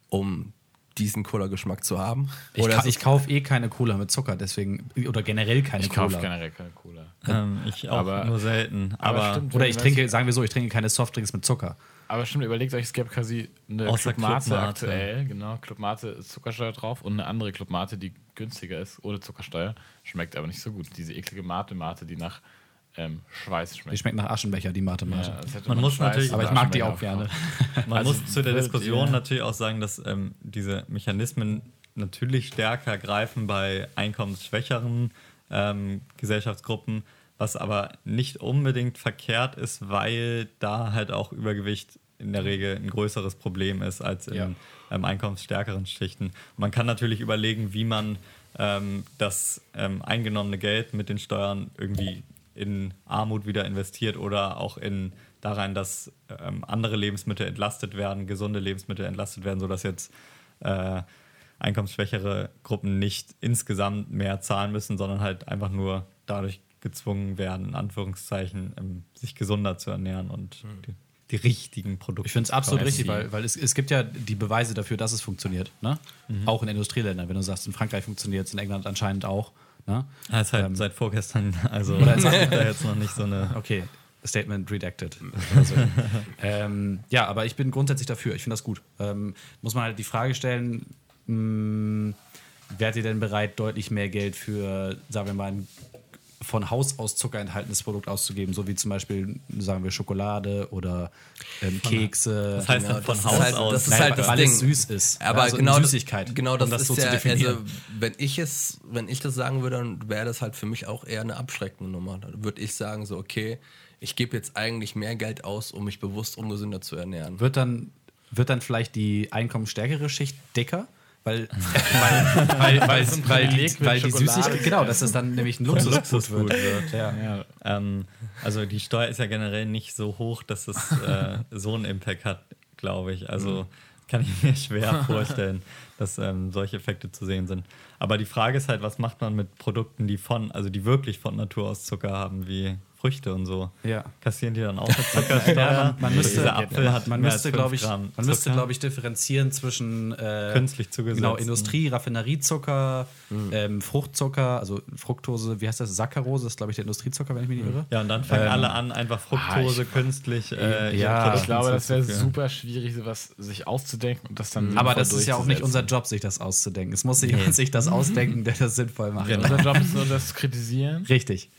um diesen Cola-Geschmack zu haben? ich, Oder ka ich kaufe eh keine Cola mit Zucker, deswegen, oder generell keine ich kaufe Cola. generell keine Cola. Ähm, ich auch Aber- nur selten. aber Aber, stimmt. Oder ich trinke, sagen wir so, ich trinke keine Softdrinks mit Zucker. Aber stimmt, überlegt euch, es gäbe quasi eine Außer Club Mate Club Mate. aktuell, genau. Club Mate ist Zuckersteuer drauf und eine andere Club Mate, die günstiger ist, ohne Zuckersteuer. Schmeckt aber nicht so gut. Diese eklige Mate-Mate, die nach ähm, Schweiß Die schmeckt. schmeckt nach Aschenbecher, die Mate. Ja, Man muss Schweiß natürlich- Aber ich mag die auch gerne. man Also muss zu der Diskussion ihr- natürlich auch sagen, dass ähm, diese Mechanismen natürlich stärker greifen bei einkommensschwächeren ähm, Gesellschaftsgruppen, was aber nicht unbedingt verkehrt ist, weil da halt auch Übergewicht in der Regel ein größeres Problem ist als in Ja. ähm, einkommensstärkeren Schichten. Man kann natürlich überlegen, wie man ähm, das ähm, eingenommene Geld mit den Steuern irgendwie in Armut wieder investiert oder auch in da rein, dass ähm, andere Lebensmittel entlastet werden, gesunde Lebensmittel entlastet werden, sodass jetzt äh, einkommensschwächere Gruppen nicht insgesamt mehr zahlen müssen, sondern halt einfach nur dadurch gezwungen werden, in Anführungszeichen, ähm, sich gesunder zu ernähren und die, die richtigen Produkte. Ich finde es absolut richtig, weil, weil es, es gibt ja die Beweise dafür, dass es funktioniert. Ne? Auch in Industrieländern. Wenn du sagst, in Frankreich funktioniert es, in England anscheinend auch. Ne? Ja, ist halt Ähm, seit vorgestern, also Oder jetzt- da jetzt noch nicht so eine. Okay, Statement redacted. Also, ähm, ja, aber ich bin grundsätzlich dafür. Ich finde das gut. Ähm, muss man halt die Frage stellen, mh, wärt ihr denn bereit, deutlich mehr Geld für, sagen wir mal, ein von Haus aus Zucker enthaltenes Produkt auszugeben, so wie zum Beispiel, sagen wir, Schokolade oder ähm, Kekse. Das heißt Genau, dann von das ist Haus halt- aus. das ist Nein, halt das weil Ding. es süß ist. Aber Also genau, eine das- Süßigkeit, genau um das, das ist so zu ja, definieren. also wenn ich es, wenn ich das sagen würde, dann wäre das halt für mich auch eher eine abschreckende Nummer. Dann würde ich sagen so, okay, ich gebe jetzt eigentlich mehr Geld aus, um mich bewusst ungesünder zu ernähren. Wird dann, wird dann vielleicht die einkommensstärkere Schicht dicker? Weil, weil, weil, weil, so weil, die, weil die Süßigkeit, genau, dass es dann nämlich ein Luxusgut Luxusgut wird. Ja. Ja, Ähm, also die Steuer ist ja generell nicht so hoch, dass es äh, so einen Impact hat, glaube ich. Also kann ich mir schwer vorstellen, dass ähm, solche Effekte zu sehen sind. Aber die Frage ist halt, was macht man mit Produkten, die von, also die wirklich von Natur aus Zucker haben, wie Früchte und so? Ja. Kassieren die dann auch eine Zuckersteuer? Ja, man- man müsste- Dieser Apfel hat Man müsste, glaube ich, man müsste, glaube ich, differenzieren zwischen äh, Künstlich zugesetzt. Genau, Industrie, Raffineriezucker, ähm, Fruchtzucker, also Fructose, wie heißt das? Saccharose, das ist, glaube ich, der Industriezucker, wenn ich mich nicht irre. Ja, und dann fangen Ähm, alle an, einfach Fructose künstlich. Äh, Ja, ich glaube, das wäre super schwierig, sowas sich auszudenken und das dann. Aber das ist ja auch nicht unser. Job, sich das auszudenken. Es muss jemand sich das ausdenken, der das sinnvoll macht. Genau. Unser Job ist nur, das zu kritisieren. Richtig.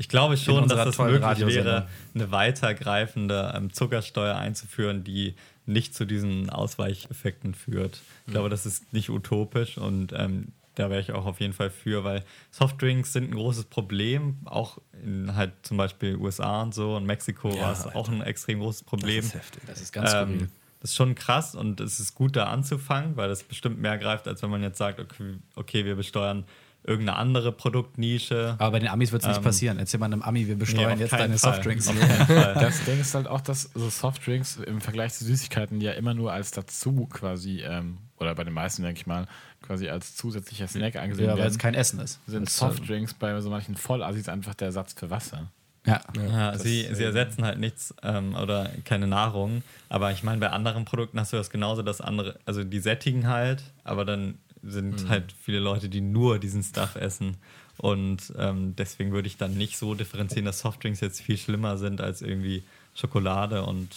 Ich glaube schon, dass es möglich wäre, eine weitergreifende ähm, Zuckersteuer einzuführen, die nicht zu diesen Ausweicheffekten führt. Ich glaube, das ist nicht utopisch und ähm, da wäre ich auch auf jeden Fall für, weil Softdrinks sind ein großes Problem, auch in halt zum Beispiel USA und so und Mexiko war es auch ein extrem großes Problem. Das ist heftig. Das ist ganz. Ähm, das ist schon krass und es ist gut, da anzufangen, weil das bestimmt mehr greift, als wenn man jetzt sagt, okay, okay wir besteuern irgendeine andere Produktnische. Aber bei den Amis wird es nicht Ähm, passieren. Erzähl mal einem Ami, wir Nee, besteuern auf jetzt deine Fall. Softdrinks. Das Ding ist halt auch, dass so Softdrinks im Vergleich zu Süßigkeiten ja immer nur als dazu quasi, ähm, oder bei den meisten, denke ich mal, quasi als zusätzlicher Snack angesehen Ja, weil werden. es kein Essen ist. sind Das ist, Softdrinks bei so manchen Vollassis einfach der Ersatz für Wasser. Ja. Ja, sie, sie äh, ersetzen halt nichts ähm, oder keine Nahrung. Aber ich meine, bei anderen Produkten hast du das genauso, dass andere, also die sättigen halt, aber dann sind halt viele Leute, die nur diesen Stuff essen. Und ähm, deswegen würde ich dann nicht so differenzieren, dass Softdrinks jetzt viel schlimmer sind als irgendwie Schokolade und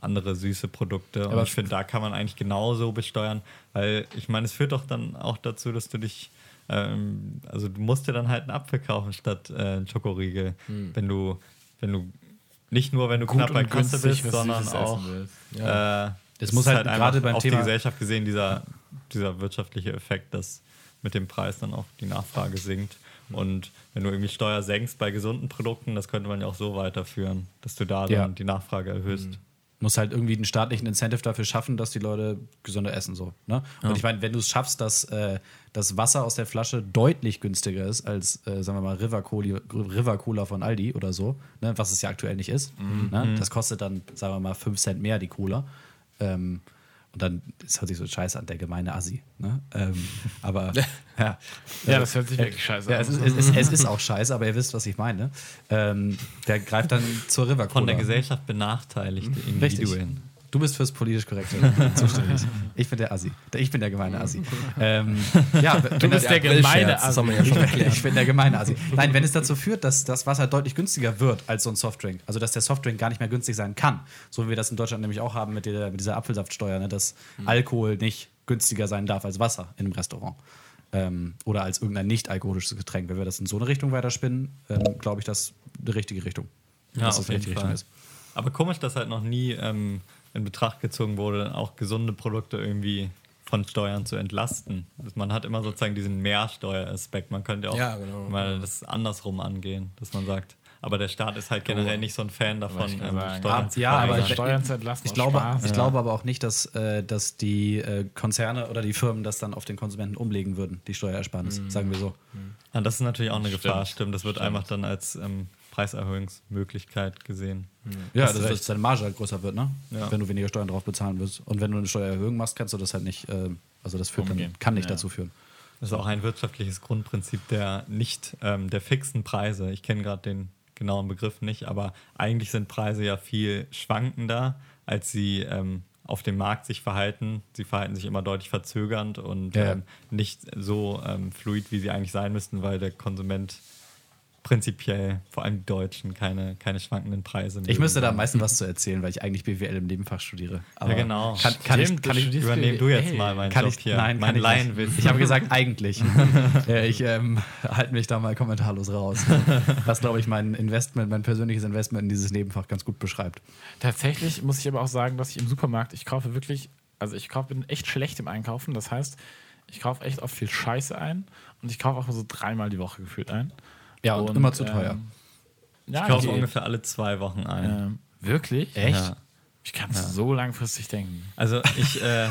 andere süße Produkte. Und Aber ich finde, da kann man eigentlich genauso besteuern, weil ich meine, es führt doch dann auch dazu, dass du dich ähm, also du musst dir dann halt einen Apfel kaufen statt äh, einen Schokoriegel, wenn du, wenn du nicht nur wenn du knapp bei Kasse bist, sondern auch willst. äh, Das es muss ist halt gerade beim auf Thema- die Gesellschaft gesehen dieser, dieser wirtschaftliche Effekt, dass mit dem Preis dann auch die Nachfrage sinkt. Und wenn du irgendwie Steuer senkst bei gesunden Produkten, das könnte man ja auch so weiterführen, dass du da dann Ja. die Nachfrage erhöhst. muss halt irgendwie einen staatlichen Incentive dafür schaffen, dass die Leute gesünder essen. So, ne? Und ich meine, wenn du es schaffst, dass äh, das Wasser aus der Flasche deutlich günstiger ist als, äh, sagen wir mal, River Cola, River Cola von Aldi oder so, ne? was es ja aktuell nicht ist. Ne? Das kostet dann, sagen wir mal, 5 Cent mehr die Cola. Ähm, und dann, das hört sich so scheiße an, der gemeine Assi. Ne? Ähm, aber ja. Ja, das hört sich wirklich scheiße Ja, an. es ist, es, ist, es ist auch scheiße, aber ihr wisst, was ich meine. Ähm, der greift dann zur River Cola. Von der Gesellschaft benachteiligte Individuen. Du bist fürs politisch Korrekte zuständig. Ich bin der Assi. Ich bin der gemeine Assi. Ähm, ja, Du bist der gemeine haben wir Assi. ja ich bin der gemeine Assi. Nein, wenn es dazu führt, dass das Wasser deutlich günstiger wird als so ein Softdrink, also dass der Softdrink gar nicht mehr günstig sein kann, so wie wir das in Deutschland nämlich auch haben mit, der, mit dieser Apfelsaftsteuer, ne, dass Alkohol nicht günstiger sein darf als Wasser in einem Restaurant. Ähm, oder als irgendein nicht alkoholisches Getränk. Wenn wir das in so eine Richtung weiterspinnen, ähm, glaube ich, das die richtige Richtung. Ja, dass auf das die jeden richtige Fall. Richtung ist. Aber komisch, dass halt noch nie ähm, in Betracht gezogen wurde, auch gesunde Produkte irgendwie von Steuern zu entlasten. Man hat immer sozusagen diesen Mehrsteueraspekt. Man könnte auch Ja, genau. mal das andersrum angehen, dass man sagt, aber der Staat ist halt generell nicht so ein Fan davon, ähm. Steuern zu ja, aber Steuern zu entlassen. Ich glaube, Spaß. ich glaube aber auch nicht, dass, äh, dass die äh, Konzerne oder die Firmen das dann auf den Konsumenten umlegen würden, die Steuerersparnis, sagen wir so. Ah, das ist natürlich auch eine Stimmt. Gefahr, stimmt. Das wird einfach dann als ähm, Preiserhöhungsmöglichkeit gesehen. Ja, Hast dass, deine Marge halt größer wird, ne? Ja. Wenn du weniger Steuern drauf bezahlen willst. Und wenn du eine Steuererhöhung machst, kannst du das halt nicht, äh, also das führt dann, kann nicht Ja. dazu führen. Das ist auch ein wirtschaftliches Grundprinzip der nicht ähm, der fixen Preise. Ich kenne gerade den genauen Begriff nicht, aber eigentlich sind Preise ja viel schwankender, als sie ähm, auf dem Markt sich verhalten. Sie verhalten sich immer deutlich verzögernd und Ja, ja. ähm, nicht so ähm, fluid, wie sie eigentlich sein müssten, weil der Konsument prinzipiell, vor allem die Deutschen, keine, keine schwankenden Preise Ich müsste da am meisten was zu erzählen, weil ich eigentlich BWL im Nebenfach studiere. Aber Ja, genau. Kann, kann ich, Stimmt, kann du ich, studierst Übernehm du jetzt BWL. mal meinen kann Job ich, hier. nein, mein kann ich Laienwissen. nicht. Ich habe gesagt, eigentlich. ja, ich ähm, halte mich da mal kommentarlos raus. Was, glaube ich, mein Investment, mein persönliches Investment in dieses Nebenfach ganz gut beschreibt. Tatsächlich muss ich aber auch sagen, dass ich im Supermarkt, ich kaufe wirklich, also ich kaufe, bin echt schlecht im Einkaufen. Das heißt, ich kaufe echt oft viel Scheiße ein und ich kaufe auch so dreimal die Woche gefühlt ein. Ja, und immer zu teuer. ja, ich kaufe geht. ungefähr alle zwei Wochen ein. Ähm, wirklich? Echt? Ja. Ich kann es so langfristig denken. Also ich, äh,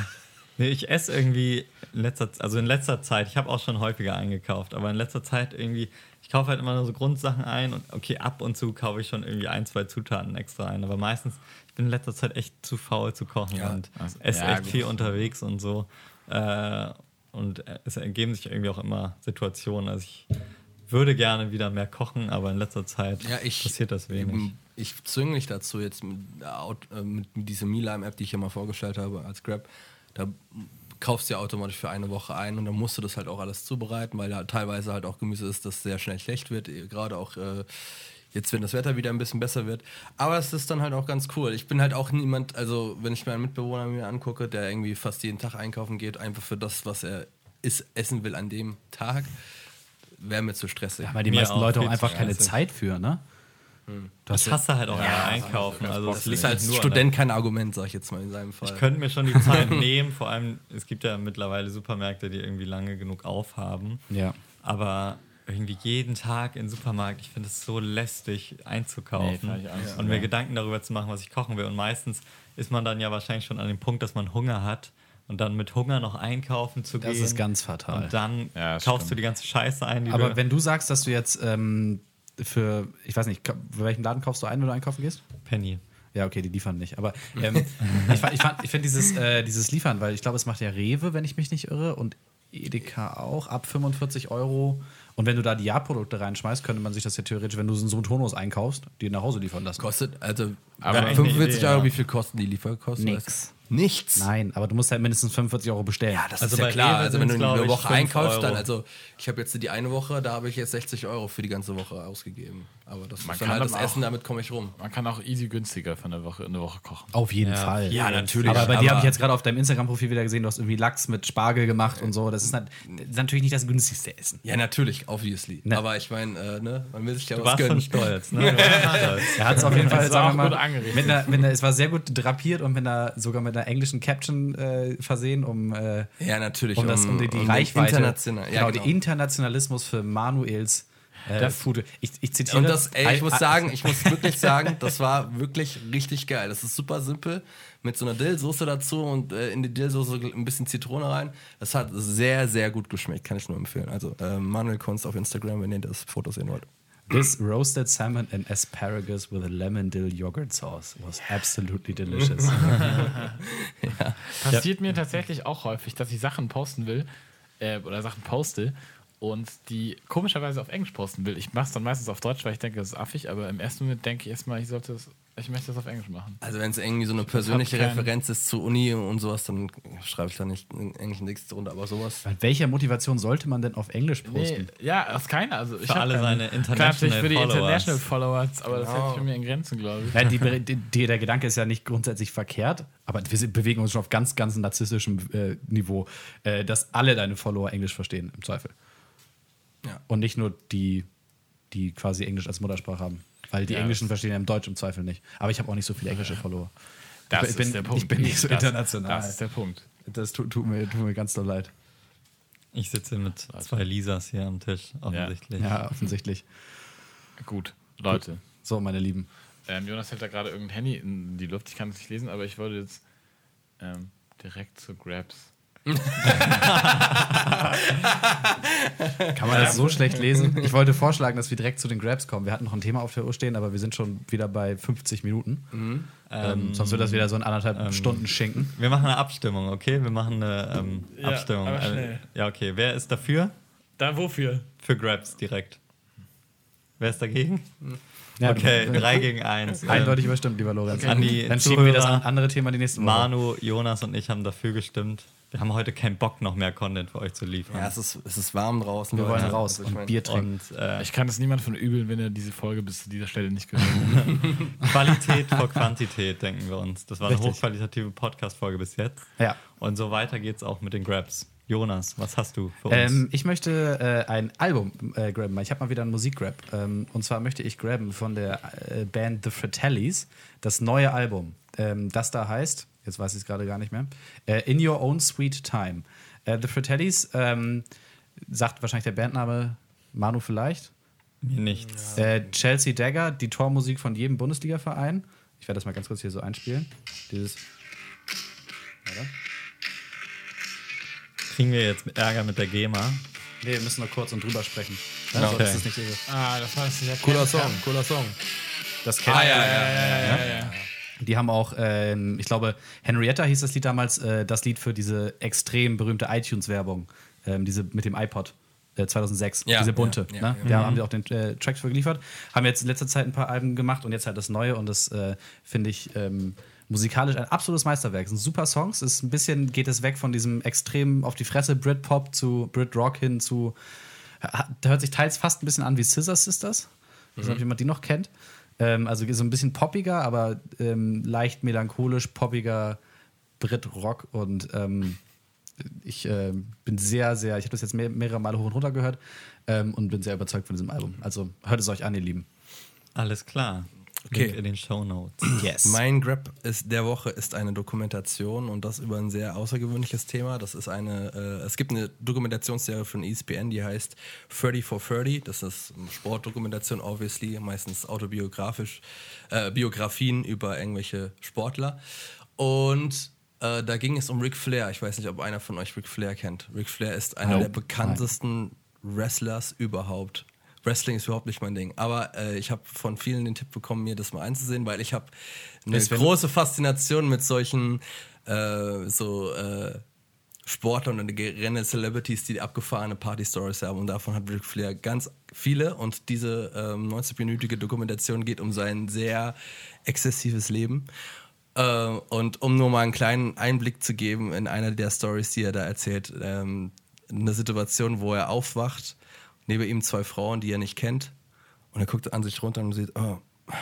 nee, ich esse irgendwie in letzter, also in letzter Zeit, ich habe auch schon häufiger eingekauft, aber in letzter Zeit irgendwie, ich kaufe halt immer nur so Grundsachen ein und okay, ab und zu kaufe ich schon irgendwie ein, zwei Zutaten extra ein, aber meistens, ich bin in letzter Zeit echt zu faul zu kochen Ja, und also- esse ja, echt gut. viel unterwegs und so. Äh, und es ergeben sich irgendwie auch immer Situationen, also ich würde gerne wieder mehr kochen, aber in letzter Zeit Ja, ich, passiert das wenig. eben, Ich zwinge mich dazu jetzt mit, äh, mit dieser Mealime-App, die ich ja mal vorgestellt habe als Grab. Da kaufst du ja automatisch für eine Woche ein und dann musst du das halt auch alles zubereiten, weil da teilweise halt auch Gemüse ist, das sehr schnell schlecht wird. eh, Gerade auch äh, jetzt, wenn das Wetter wieder ein bisschen besser wird. Aber es ist dann halt auch ganz cool. Ich bin halt auch niemand, also wenn ich meinen Mitbewohner mir angucke, der irgendwie fast jeden Tag einkaufen geht, einfach für das, was er is essen will an dem Tag, wäre mir zu stressig. Weil die Mir meisten auch Leute auch einfach keine stressig. Zeit für, ne? Du hast das hasse halt auch ja, einkaufen. Also das liegt ist als nicht nur an der- Student kein Argument, sag ich jetzt mal in seinem Fall. Ich könnte mir schon die Zeit nehmen, vor allem, es gibt ja mittlerweile Supermärkte, die irgendwie lange genug aufhaben. Ja. Aber irgendwie jeden Tag in den Supermarkt, ich finde es so lästig einzukaufen Nee, und mir geil. Gedanken darüber zu machen, was ich kochen will. Und meistens ist man dann ja wahrscheinlich schon an dem Punkt, dass man Hunger hat und dann mit Hunger noch einkaufen zu Das gehen. ist ganz fatal. Und dann Ja, das kaufst stimmt. du die ganze Scheiße ein, die Aber du wenn du sagst, dass du jetzt ähm, für, ich weiß nicht, für welchen Laden kaufst du ein, wenn du einkaufen gehst? Penny. Ja, okay, die liefern nicht. Aber ähm, ich, fand- ich, fand- ich finde dieses, äh, dieses Liefern, weil ich glaube, es macht ja Rewe, wenn ich mich nicht irre, und Edeka auch, ab 45 Euro. Und wenn du da die Jahrprodukte reinschmeißt, könnte man sich das ja theoretisch, wenn du so einen Tonus einkaufst, die nach Hause liefern lassen. Kostet, also Aber bei eine 45 Idee, Euro, ja. wie viel kosten die Lieferkosten? Nix. Nichts. Nein, aber du musst halt mindestens 45 Euro bestellen. Ja, das Also ist ja klar. Rewe Also wenn du eine Woche einkaufst, dann, Euro. also ich habe jetzt die eine Woche, da habe ich jetzt 60 Euro für die ganze Woche ausgegeben. Aber das Man ist dann kann halt das dann auch- Essen, damit komme ich rum. Man kann auch easy günstiger für eine Woche, eine Woche kochen. Auf jeden Ja, Fall. ja, natürlich. Aber bei dir habe ich jetzt gerade auf deinem Instagram-Profil wieder gesehen, du hast irgendwie Lachs mit Spargel gemacht und so. Das ist, nat- das ist natürlich nicht das günstigste Essen. Ja, natürlich, obviously. Ne. Aber ich meine, äh, ne, man will sich ja Du was warst schon gönnen. stolz. Ne? Er hat es auf jeden Fall, sagen wir mal, gut angerichtet. mit einer, mit einer, es war sehr gut drapiert und mit einer, sogar mit einer englischen Caption äh, versehen, um, äh, Ja, natürlich. um, das, um die, die den Reichweite, International, genau, ja, genau. den Internationalismus für Manuels äh, Das- Food. Ich, ich zitiere. Und das, ey, ich muss sagen, ich muss wirklich sagen, das war wirklich richtig geil. Das ist super simpel. Mit so einer Dillsoße dazu und äh, in die Dillsoße ein bisschen Zitrone rein. Das hat sehr, sehr gut geschmeckt. Kann ich nur empfehlen. Also äh, Manuel Kunst auf Instagram, wenn ihr das Foto sehen wollt. This roasted salmon and asparagus with a lemon dill yogurt sauce was absolutely delicious. Passiert mir tatsächlich auch häufig, dass ich Sachen posten will äh, oder Sachen poste und die komischerweise auf Englisch posten will. Ich mache es dann meistens auf Deutsch, weil ich denke, das ist affig, aber im ersten Moment denke ich erstmal, ich sollte es ich möchte das auf Englisch machen. Also wenn es irgendwie so eine persönliche Referenz ist zu Uni und sowas, dann schreibe ich da nicht einen englischen Text drunter, aber sowas. Mit welcher Motivation sollte man denn auf Englisch Nee, posten? ja, das ist keiner. Also ich Für hab alle keine. seine international für die Followers. International Followers, aber das Genau. hält sich für mich in Grenzen, glaube ich. Ja, die, die, der Gedanke ist ja nicht grundsätzlich verkehrt, aber wir bewegen uns schon auf ganz, ganz narzisstischem äh, Niveau, äh, dass alle deine Follower Englisch verstehen, im Zweifel. Ja. Und nicht nur die, die quasi Englisch als Muttersprache haben. Weil die Ja, Englischen verstehen ja im Deutsch im Zweifel nicht. Aber ich habe auch nicht so viele englische Follower. Das ich bin, ist der Punkt. Ich bin nicht so das, international. Das ist der Punkt. Das tut, tut, mir, tut mir ganz doll leid. Ich sitze mit zwei Lisas hier am Tisch, offensichtlich. Ja, offensichtlich. Gut, Leute. So, meine Lieben. Ähm, Jonas hält da gerade irgendein Handy in die Luft. Ich kann es nicht lesen, aber ich wollte jetzt ähm, direkt zu Grabs. Kann man das so schlecht lesen? Ich wollte vorschlagen, dass wir direkt zu den Grabs kommen. Wir hatten noch ein Thema auf der Uhr stehen, aber wir sind schon wieder bei 50 Minuten. Ähm, sonst wird das wieder so ein anderthalb Stunden Schinken. Wir machen eine Abstimmung, okay? Wir machen eine ähm, Ja, Abstimmung. aber schnell. ja, okay. Wer ist dafür? Da wofür? Für Grabs direkt. Wer ist dagegen? Ja, Okay, du- drei gegen eins. Eindeutig überstimmt, lieber Lorenz. An die Dann schieben wir das andere Thema die nächste Woche. Manu, Jonas und ich haben dafür gestimmt. Wir haben heute keinen Bock, noch mehr Content für euch zu liefern. Ja, es ist, es ist warm draußen. Wir wollen Leute. raus Also ich und mein- Bier trinken. Und äh, Ich kann es niemand von übeln, wenn er diese Folge bis zu dieser Stelle nicht gehört hat. Qualität vor Quantität, denken wir uns. Das war eine Richtig. hochqualitative Podcast-Folge bis jetzt. Ja. Und so weiter geht's auch mit den Grabs. Jonas, was hast du für uns? Ähm, ich möchte äh, ein Album äh, graben. Ich habe mal wieder einen Musikgrab. Ähm, und zwar möchte ich graben von der äh, Band The Fratellis das neue Album. Ähm, das da heißt, jetzt weiß ich es gerade gar nicht mehr, äh, In Your Own Sweet Time. Äh, The Fratellis ähm, sagt wahrscheinlich der Bandname Manu vielleicht. Mir nichts. Äh, Chelsea Dagger, die Tormusik von jedem Bundesliga-Verein. Ich werde das mal ganz kurz hier so einspielen. Dieses. Warte. Kriegen wir jetzt Ärger mit der GEMA? Nee, wir müssen nur kurz und drüber sprechen. Ja, Sonst okay. ist es nicht so. ah, das war das ja Cooler Song, cooler Song. Das kennt Ah, ja, ja, ja, ja, ja, ja. Die haben auch, ähm, ich glaube, Henrietta hieß das Lied damals, äh, das Lied für diese extrem berühmte iTunes-Werbung, ähm, diese mit dem iPod. äh, 2006, Ja, diese bunte. ja, ja, ne? ja. Da haben die auch den äh, Tracks für geliefert. Haben jetzt in letzter Zeit ein paar Alben gemacht und jetzt halt das neue und das äh, finde ich ähm, musikalisch ein absolutes Meisterwerk. Es sind super Songs. Es ist ein bisschen geht es weg von diesem extrem auf die Fresse Britpop zu Britrock hin zu. Da hört sich teils fast ein bisschen an wie Scissor Sisters. Ich weiß nicht, ob jemand die noch kennt. Ähm, also so ein bisschen poppiger, aber ähm, leicht melancholisch, poppiger Brit-Rock und ähm, ich äh, bin sehr, sehr, ich habe das jetzt mehr, mehrere Male hoch und runter gehört ähm, und bin sehr überzeugt von diesem Album. Also hört es euch an, ihr Lieben. Alles klar. Okay. Link in den Show Notes. Yes. Mein Grab ist der Woche ist eine Dokumentation und das über ein sehr außergewöhnliches Thema. Das ist eine, äh, es gibt eine Dokumentationsserie von ESPN, die heißt 30 for 30. Das ist eine Sportdokumentation, obviously, meistens autobiografisch, äh, Biografien über irgendwelche Sportler. Und äh, da ging es um Ric Flair. Ich weiß nicht, ob einer von euch Ric Flair kennt. Ric Flair ist einer Nope. der bekanntesten Wrestlers überhaupt. Wrestling ist überhaupt nicht mein Ding. Aber äh, ich habe von vielen den Tipp bekommen, mir das mal einzusehen, weil ich habe eine Ist, große Faszination mit solchen äh, so äh, Sportlern und generell Celebrities, die abgefahrene Party-Stories haben. Und davon hat Ric Flair ganz viele. Und diese ähm, 90-minütige Dokumentation geht um sein sehr exzessives Leben. Äh, und um nur mal einen kleinen Einblick zu geben in einer der Stories, die er da erzählt, ähm, eine Situation, wo er aufwacht, neben ihm zwei Frauen, die er nicht kennt, und er guckt an sich runter und sieht, oh,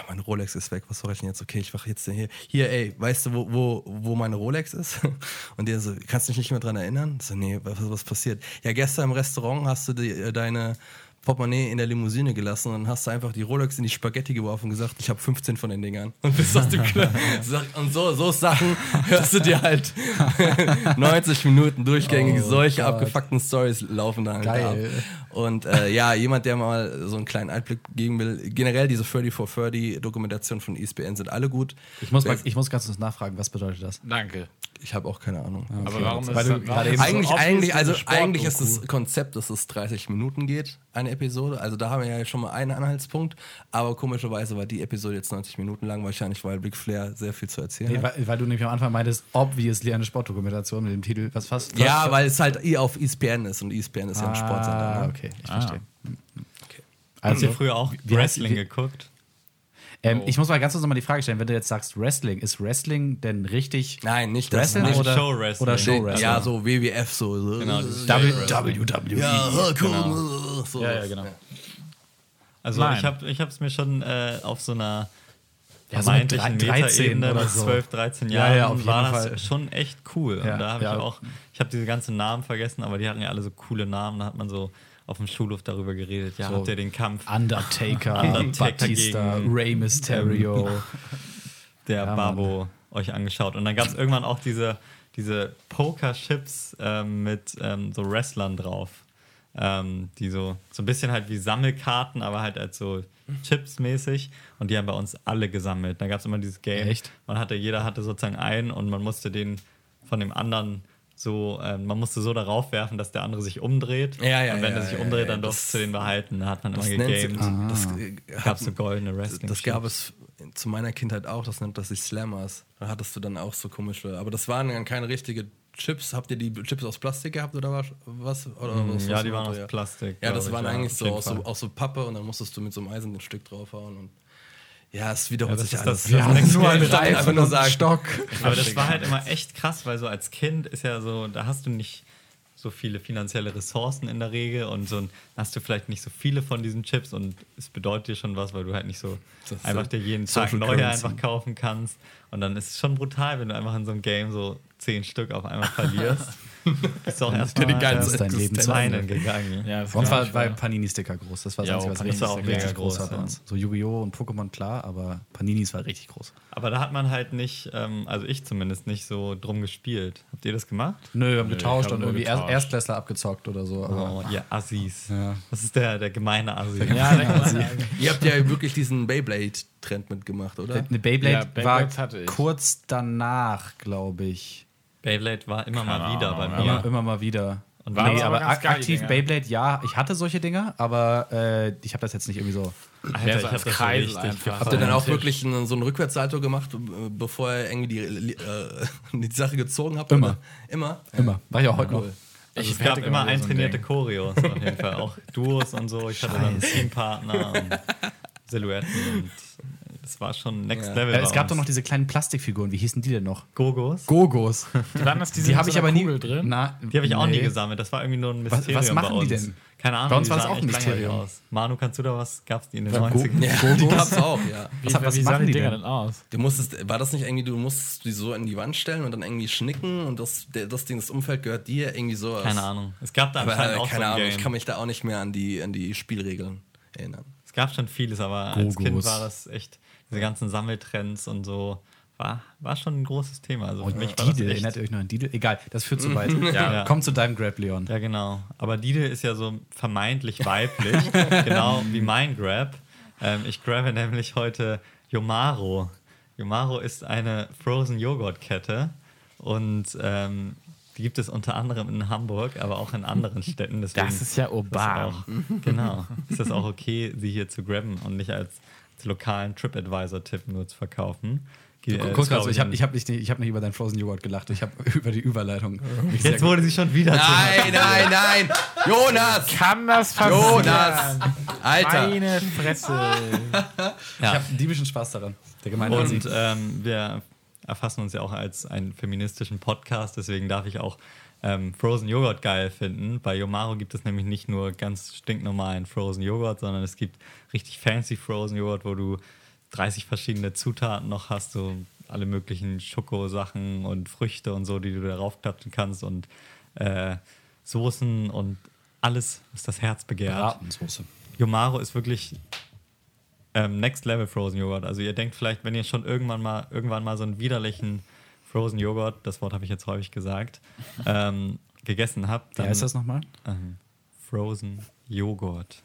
meine Rolex ist weg, was soll ich denn jetzt? Okay, ich wache jetzt hier. Hier, ey, weißt du, wo, wo, wo meine Rolex ist? Und der so, kannst du dich nicht mehr dran erinnern? So, nee, was, was passiert? Ja, gestern im Restaurant hast du die, äh, deine Portemonnaie in der Limousine gelassen und dann hast du einfach die Rolex in die Spaghetti geworfen und gesagt, ich habe 15 von den Dingern. Und bist aus dem Club. Und so, so Sachen hörst du dir halt 90 Minuten durchgängig Oh solche Gott. abgefuckten Stories laufen da halt Geil. ab. Und äh, ja, jemand, der mal so einen kleinen Einblick geben will, generell diese 30 for 30 Dokumentationen von E ESPN sind alle gut. Ich muss, mal, ich muss ganz kurz nachfragen, was bedeutet das? Danke. Ich habe auch keine Ahnung. Aber warum Weil ist du das gerade eben so Eigentlich, eigentlich, also eigentlich ist das Konzept, dass es 30 Minuten geht, eine Episode. Also da haben wir ja schon mal einen Anhaltspunkt. Aber komischerweise war die Episode jetzt 90 Minuten lang, wahrscheinlich weil Big Flair sehr viel zu erzählen Nee, hat. weil, weil du nämlich am Anfang meintest, obviously eine Sportdokumentation mit dem Titel, was fast. Ja, fast- weil es halt eh auf ESPN ist und ESPN ist ja ein Sportsender. Ah, Ne? okay, ich Ah. verstehe. Habt ihr Also, früher auch Wrestling wie- geguckt? Ähm, Oh. Ich muss mal ganz kurz nochmal die Frage stellen, wenn du jetzt sagst Wrestling, ist Wrestling denn richtig Nein, nicht das. Wrestling nicht oder Show-Wrestling. Oder Nee, Show-Wrestling? Ja, so WWF, so. so Genau, WWE. Ja, cool. So. Ja, ja, genau. Also Nein. ich habe ich es mir schon äh, auf so einer Ja, so mit vermeintlichen 13 Metaebene oder mit so. 12, 13 Ja, Jahren ja, auf jeden war das Fall. schon echt cool. Ja, und da habe ja. ich auch, ich habe diese ganzen Namen vergessen, aber die hatten ja alle so coole Namen. Da hat man so auf dem Schulhof darüber geredet. Ja, So habt ihr den Kampf Undertaker, Undertaker Batista, gegen- Rey Mysterio. der Ja, Babo euch angeschaut. Und dann gab es irgendwann auch diese, diese Poker-Chips ähm, mit ähm, so Wrestlern drauf. Ähm, die so, so ein bisschen halt wie Sammelkarten, aber halt als so Chips mäßig. Und die haben bei uns alle gesammelt. Da gab es immer dieses Game. Echt? Man hatte, jeder hatte sozusagen einen und man musste den von dem anderen so, ähm, man musste so darauf werfen, dass der andere sich umdreht. Ja, ja, Und wenn ja, er sich ja, umdreht, ja, dann das- durfte du den behalten. Da hat man immer Das gegamed. das, Ah. äh, Gab hat- es so goldene Wrestling. das gab es zu meiner Kindheit auch, das nennt das sich Slammers. Da hattest du dann auch so komische, aber das waren dann keine richtige Chips. Habt ihr die Chips aus Plastik gehabt oder was? was oder was Mm, ja, was die waren war aus ja. Plastik. Ja, das waren eigentlich so aus, so aus so Pappe und dann musstest du mit so einem Eisen ein Stück draufhauen und ja, es wiederholt Ja, sich ist alles. das- Wir haben das nur einfach Reifen nur und einen sagen. Stock. Aber das war halt immer echt krass, weil so als Kind ist ja so, da hast du nicht so viele finanzielle Ressourcen in der Regel und so ein- hast du vielleicht nicht so viele von diesen Chips und es bedeutet dir schon was, weil du halt nicht so Das einfach dir jeden Tag neue Currency. einfach kaufen kannst. Und dann ist es schon brutal, wenn du einfach in so einem Game so zehn Stück auf einmal verlierst. Bist du auch erstmal die ganze ähm, ist dein Leben zu Ende. gegangen. Ja, kann war, war. Panini-Sticker groß. Das war das Ja, Einzige, was Panini richtig, war auch richtig groß war groß, bei ja. uns. So Yu-Gi-Oh! und Pokémon klar, aber Paninis war richtig groß. Aber da hat man halt nicht, ähm, also ich zumindest nicht so drum gespielt. Habt ihr das gemacht? Nö, wir haben Nö, getauscht und irgendwie Er- getauscht. Erstklässler abgezockt oder so. Aber Oh, ihr Assis. Ja. Das ist der, der gemeine Assi. Ja, denk mal. Ihr habt ja wirklich diesen Beyblade-Trend mitgemacht, oder? Eine Beyblade Ja, Beyblades war hatte ich. kurz danach, glaube ich. Beyblade war immer mal Keine wieder bei mir. Immer, immer mal wieder. Und War nee, aber aber ak aktiv Dinger. Beyblade, ja, ich hatte solche Dinger, aber äh, ich habe das jetzt nicht irgendwie so. Alter, Ja, ich so hab das so Kreisel richtig einfach. gefeiert. Habt ihr dann auch wirklich einen, so einen Rückwärtssalto gemacht, äh, bevor ihr irgendwie die, äh, die Sache gezogen habt? Immer. Oder? Immer? Immer. War ich auch heute noch. Also Ich es gab immer immer so ein eintrainierte. Choreos auf jeden Fall. Auch Duos und so. Ich hatte dann einen Teampartner und Silhouetten und das war schon Next Ja. Level. Äh, es gab uns. doch noch diese kleinen Plastikfiguren, wie hießen die denn noch? Gogos. Gogos. Waren das diese Die habe so ich aber nie drin? Na, Die habe ich auch nie nee. gesammelt. Das war irgendwie nur ein Was- Mysterium was machen bei die denn? Keine Ahnung. Bei uns die war das sahen auch ein Mysterium. Aus. Manu, kannst du da was? Gab es die in den War 90ern? Ja, die gab's auch, ja. Wie, Was- was wie machen sahen die die Dinger denn? denn aus? Du musstest, war das nicht irgendwie, du musstest die so in die Wand stellen und dann irgendwie schnicken und das, der, das Ding, das Umfeld gehört dir, irgendwie sowas. Keine Ahnung. Es gab da Aber anscheinend äh, auch keine so ein Ahnung, Game. ich kann mich da auch nicht mehr an die, an die Spielregeln erinnern. Es gab schon vieles, aber als Kind war das echt, diese ganzen Sammeltrends und so, war, war schon ein großes Thema. Also für Und mich war das Didel, erinnert ihr euch noch an Didel? Egal, das führt zu weit. Ja. Komm zu deinem Grab, Leon. Ja, genau. Aber Didel ist ja so vermeintlich weiblich, genau wie mein Grab. Ähm, ich grabe nämlich heute Yomaro. Yomaro ist eine Frozen Joghurt Kette und ähm, die gibt es unter anderem in Hamburg, aber auch in anderen Städten. Deswegen Das ist ja ist urban. auch, genau. Ist das auch okay, sie hier zu grabben und nicht als lokalen TripAdvisor-Tipp nur zu verkaufen? Ge- äh, Kurz, das also, ich habe ich hab nicht, ich hab nicht über deinen Frozen Joghurt gelacht, ich habe über die Überleitung. sehr Jetzt wurde sie schon wieder Nein, nein, nein! Jonas! Kann das passieren? Jonas! Alter! Meine Fresse. Ich habe diebischen Spaß daran. Der gemeine Und ähm, wir erfassen uns ja auch als einen feministischen Podcast, deswegen darf ich auch ähm, Frozen Joghurt geil finden. Bei Yomaro gibt es nämlich nicht nur ganz stinknormalen Frozen Joghurt, sondern es gibt richtig fancy Frozen Joghurt, wo du 30 verschiedene Zutaten noch hast, so alle möglichen Schokosachen und Früchte und so, die du darauf klatschen kannst und äh, Soßen und alles, was das Herz begehrt. Bratensoße. Yomaro ist wirklich ähm, Next Level Frozen Joghurt. Also ihr denkt vielleicht, wenn ihr schon irgendwann mal irgendwann mal so einen widerlichen Frozen Joghurt, das Wort habe ich jetzt häufig gesagt, ähm, gegessen habt, Wie heißt das nochmal? ähm, Frozen Joghurt.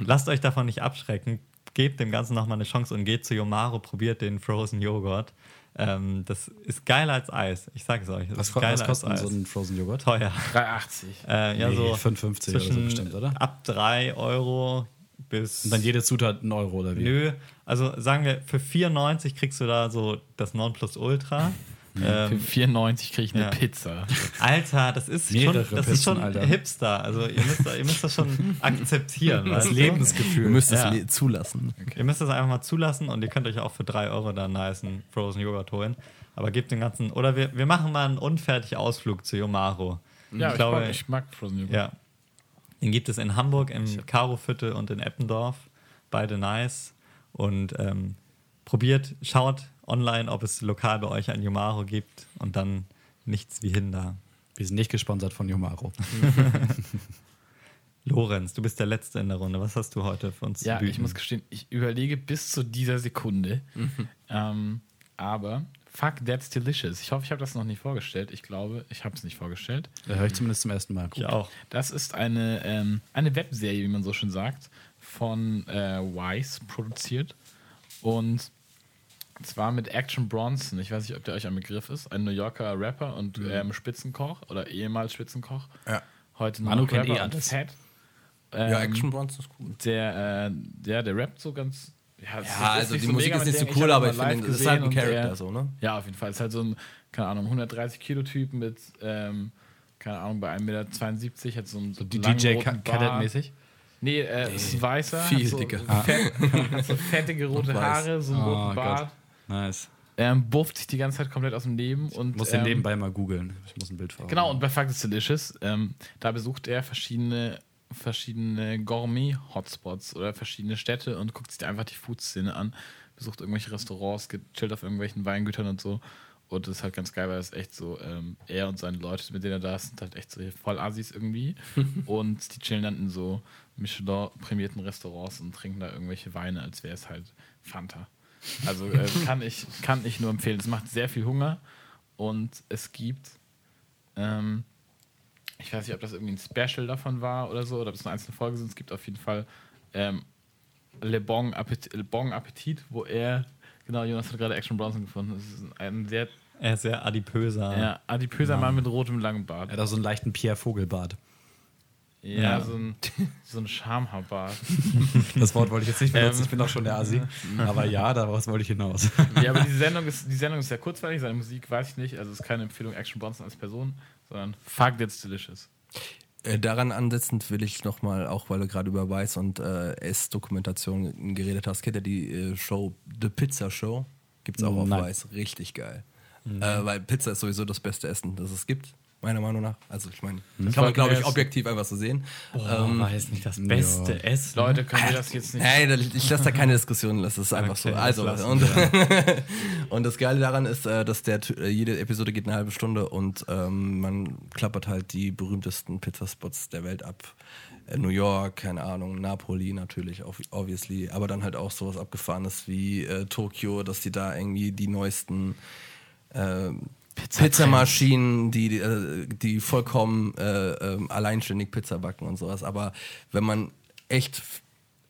Lasst euch davon nicht abschrecken. Gebt dem Ganzen nochmal eine Chance und geht zu Yomaro, probiert den Frozen Joghurt. Ähm, das ist geiler als Eis. Ich sage es euch. Das Was, ist ko- geiler was kostet so ein Frozen Joghurt? Teuer. 3,80. Äh, ja, Nee, so 5,50 oder so bestimmt, oder? ab 3 Euro bis. Und dann jede Zutat ein Euro oder wie? Nö, also sagen wir, für 94 kriegst du da so das Nonplusultra Für Ähm, 94 kriege ich eine ja. Pizza. Alter, das ist Mehrere schon, das ist Pizzen, schon Alter. Hipster. Also ihr müsst, ihr müsst das schon akzeptieren. Das weißt du? Lebensgefühl. Du müsst es Ja. zulassen. Ihr müsst das einfach mal zulassen und ihr könnt euch auch für 3 Euro da einen nicen Frozen Joghurt holen. Aber gebt den ganzen. Oder wir, wir machen mal einen unfertigen Ausflug zu Yomaro. Ja, ich, glaube, mag, ich mag Frozen Yogurt. Ja. Den gibt es in Hamburg, im Karoviertel und in Eppendorf. Beide nice. Und ähm, probiert, schaut online, ob es lokal bei euch ein Yomaro gibt und dann nichts wie hin da. Wir sind nicht gesponsert von Yomaro. Lorenz, du bist der Letzte in der Runde. Was hast du heute für uns Ja, zu ich muss gestehen, ich überlege bis zu dieser Sekunde. Ähm, aber fuck, that's delicious. Ich hoffe, ich habe das noch nicht vorgestellt. Ich glaube, ich habe es nicht vorgestellt. Da höre ich zumindest zum ersten Mal. Ich auch. Das ist eine, ähm, eine Webserie, wie man so schön sagt, von äh, Wise produziert. Und zwar mit Action Bronson. Ich weiß nicht, ob der euch ein Begriff ist. Ein New Yorker Rapper und ähm, Spitzenkoch oder ehemals Spitzenkoch. Ja. Heute Manu noch kennt Rapper eh und alles. Fat. Ja, Ähm, Action Bronze ist cool. der, äh, der, der rappt so ganz. Ja, Ja, also nicht die so Musik mega ist nicht so cool, aber ich finde, das ist halt ein Charakter der- so, ne? Ja, auf jeden Fall. Es ist halt so ein, keine Ahnung, 130 Kilo Typ mit, ähm, keine Ahnung, bei 1,72 Meter, hat so einen so Die DJ Bart. Khaled-mäßig. Nee, äh, ist ein weißer. viel hat so, dicker. Fett, hat so fettige rote. Haare, so einen Oh roten Gott. Nice. Ähm, bufft sich die ganze Zeit komplett aus dem Leben. Und, Ich muss den ähm, nebenbei mal googeln. Ich muss ein Bild vor. Genau, und bei Fuck is Delicious, ähm, da besucht er verschiedene, verschiedene Gourmet-Hotspots oder verschiedene Städte und guckt sich einfach die Food-Szene an, besucht irgendwelche Restaurants, chillt auf irgendwelchen Weingütern und so. Und das ist halt ganz geil, weil es echt so, ähm, er und seine Leute, mit denen er da ist, sind halt echt so voll Assis irgendwie. und die chillen dann in so Michelin-prämierten Restaurants und trinken da irgendwelche Weine, als wäre es halt Fanta. Also äh, kann, ich, kann ich nur empfehlen. Es macht sehr viel Hunger und es gibt ähm, ich weiß nicht, ob das irgendwie ein Special davon war oder so, oder ob es eine einzelne Folge sind. Es gibt auf jeden Fall ähm, Le, bon Appetit, Le Bon Appetit, wo er, genau, Jonas hat gerade Action Bronson gefunden. Das ist ein sehr Er ist sehr adipöser. ja, adipöser Mann mit rotem langen Bart. Er hat auch so einen leichten Pierre Vogelbart. Ja, Ja. so ein, so ein Schamhaarbart. Das Wort wollte ich jetzt nicht benutzen. Ähm. ich bin doch schon der Asi. Aber ja, daraus wollte ich hinaus. ja, aber die Sendung, ist, die Sendung ist sehr kurzweilig, seine Musik weiß ich nicht, also es ist keine Empfehlung Action Bronson als Person, sondern fuck, that's delicious. Äh, daran ansetzend will ich nochmal, auch weil du gerade über Weiß und äh, Essdokumentation geredet hast, kennt ihr die äh, Show The Pizza Show? Gibt's auch auf Nein. Weiß. Richtig geil. Äh, weil Pizza ist sowieso das beste Essen, das es gibt, meiner Meinung nach. Also ich meine, das kann man, glaube ich, objektiv einfach so sehen. Boah, Ähm, weiß nicht, das beste Essen. Leute, können wir das jetzt nicht. Hey, da- ich lasse da keine Diskussion, das ist einfach Okay, so. Also, lassen und, und das Geile daran ist, äh, dass der, äh, jede Episode geht eine halbe Stunde und ähm, man klappert halt die berühmtesten Pizzaspots der Welt ab. Äh, New York, keine Ahnung, Napoli natürlich, ob- obviously, aber dann halt auch sowas Abgefahrenes wie äh, Tokio, dass die da irgendwie die neuesten äh, Pizzamaschinen, die, äh, die vollkommen äh, ähm, alleinständig Pizza backen und sowas. Aber wenn man echt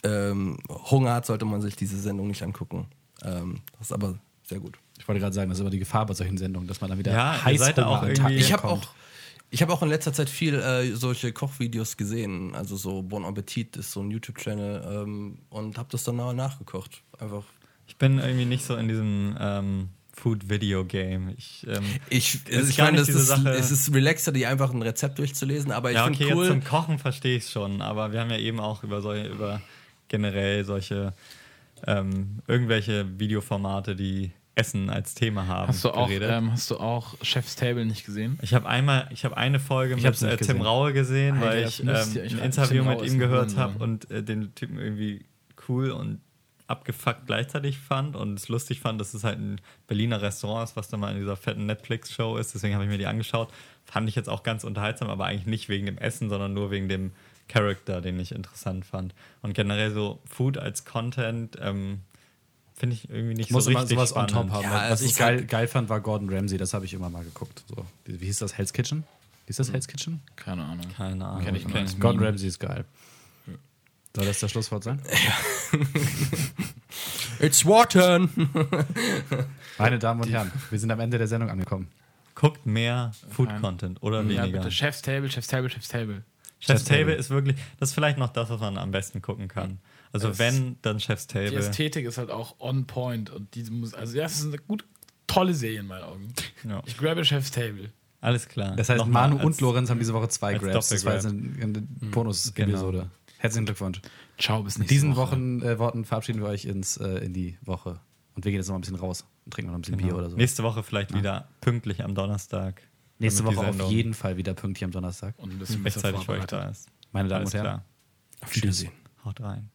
ähm, Hunger hat, sollte man sich diese Sendung nicht angucken. Ähm, das ist aber sehr gut. Ich wollte gerade sagen, das ist aber die Gefahr bei solchen Sendungen, dass man dann wieder Ja, da auch irgendwie- Tag Ich habe auch, ich hab auch in letzter Zeit viel äh, solche Kochvideos gesehen. Also so Bon Appetit ist so ein YouTube-Channel ähm, und habe das dann auch nachgekocht. Einfach. Ich bin irgendwie nicht so in diesem ähm, Food-Video-Game. Ich, ähm, Ich, ist also ich meine, das ist, Sache- es ist relaxer, die einfach ein Rezept durchzulesen, aber ich ja, okay, finde cool. jetzt zum Kochen verstehe ich es schon, aber wir haben ja eben auch über solche, über generell solche ähm, irgendwelche Videoformate, die Essen als Thema haben, Hast du auch, geredet. ähm, hast du auch Chef's Table nicht gesehen? ich habe einmal, ich habe eine Folge Ich mit äh, Tim. Raue gesehen, Alter, weil ich ähm, ein Interview Tim mit Raue ihm gehört habe und äh, den Typen irgendwie cool und abgefuckt gleichzeitig fand und es lustig fand, dass es halt ein Berliner Restaurant ist, was da mal in dieser fetten Netflix-Show ist. Deswegen habe ich mir die angeschaut. Fand ich jetzt auch ganz unterhaltsam, aber eigentlich nicht wegen dem Essen, sondern nur wegen dem Charakter, den ich interessant fand. Und generell so Food als Content ähm, finde ich irgendwie nicht muss so richtig sowas on spannend. top haben. Ja, Was es ich ist geil, halt- geil fand, war Gordon Ramsay. Das habe ich immer mal geguckt. So. Wie, wie hieß das? Hell's Kitchen? Hieß das Hell's Kitchen? Keine Ahnung. Keine Ahnung. Kenn ich nur Gordon. Ramsay ist geil. Soll das das Schlusswort sein? It's your turn! Meine Damen und Herren, wir sind am Ende der Sendung angekommen. Guckt mehr. Food-Content oder Ja, weniger. bitte. Chef's Table, Chef's Table, Chef's Table. Chef's Chef's Table Table. ist wirklich, das ist vielleicht noch das, was man am besten gucken kann. Also Es- wenn, dann Chef's Die Table. Ästhetik ist halt auch on point und diese Musik, also ja, es ist eine gut tolle Serie in meinen Augen. Ja. Ich grabe Chef's Table. Alles klar. Das heißt, Nochmal Manu als- und Lorenz haben diese Woche zwei Grabs. Das war jetzt eine, eine Bonus-Episode. Herzlichen Glückwunsch. Ciao, bis Mit nächste diesen Woche. Wochen, äh, Worten verabschieden wir euch ins, äh, in die Woche. Und wir gehen jetzt noch mal ein bisschen raus und trinken noch ein bisschen Genau. Bier oder so. Nächste Woche vielleicht wieder pünktlich am Donnerstag. Nächste Woche auf jeden Fall wieder pünktlich am Donnerstag. Und ein bisschen besser rechtzeitig für euch da ist. Meine Damen Alles und Herren. klar. Auf Wiedersehen. Haut rein.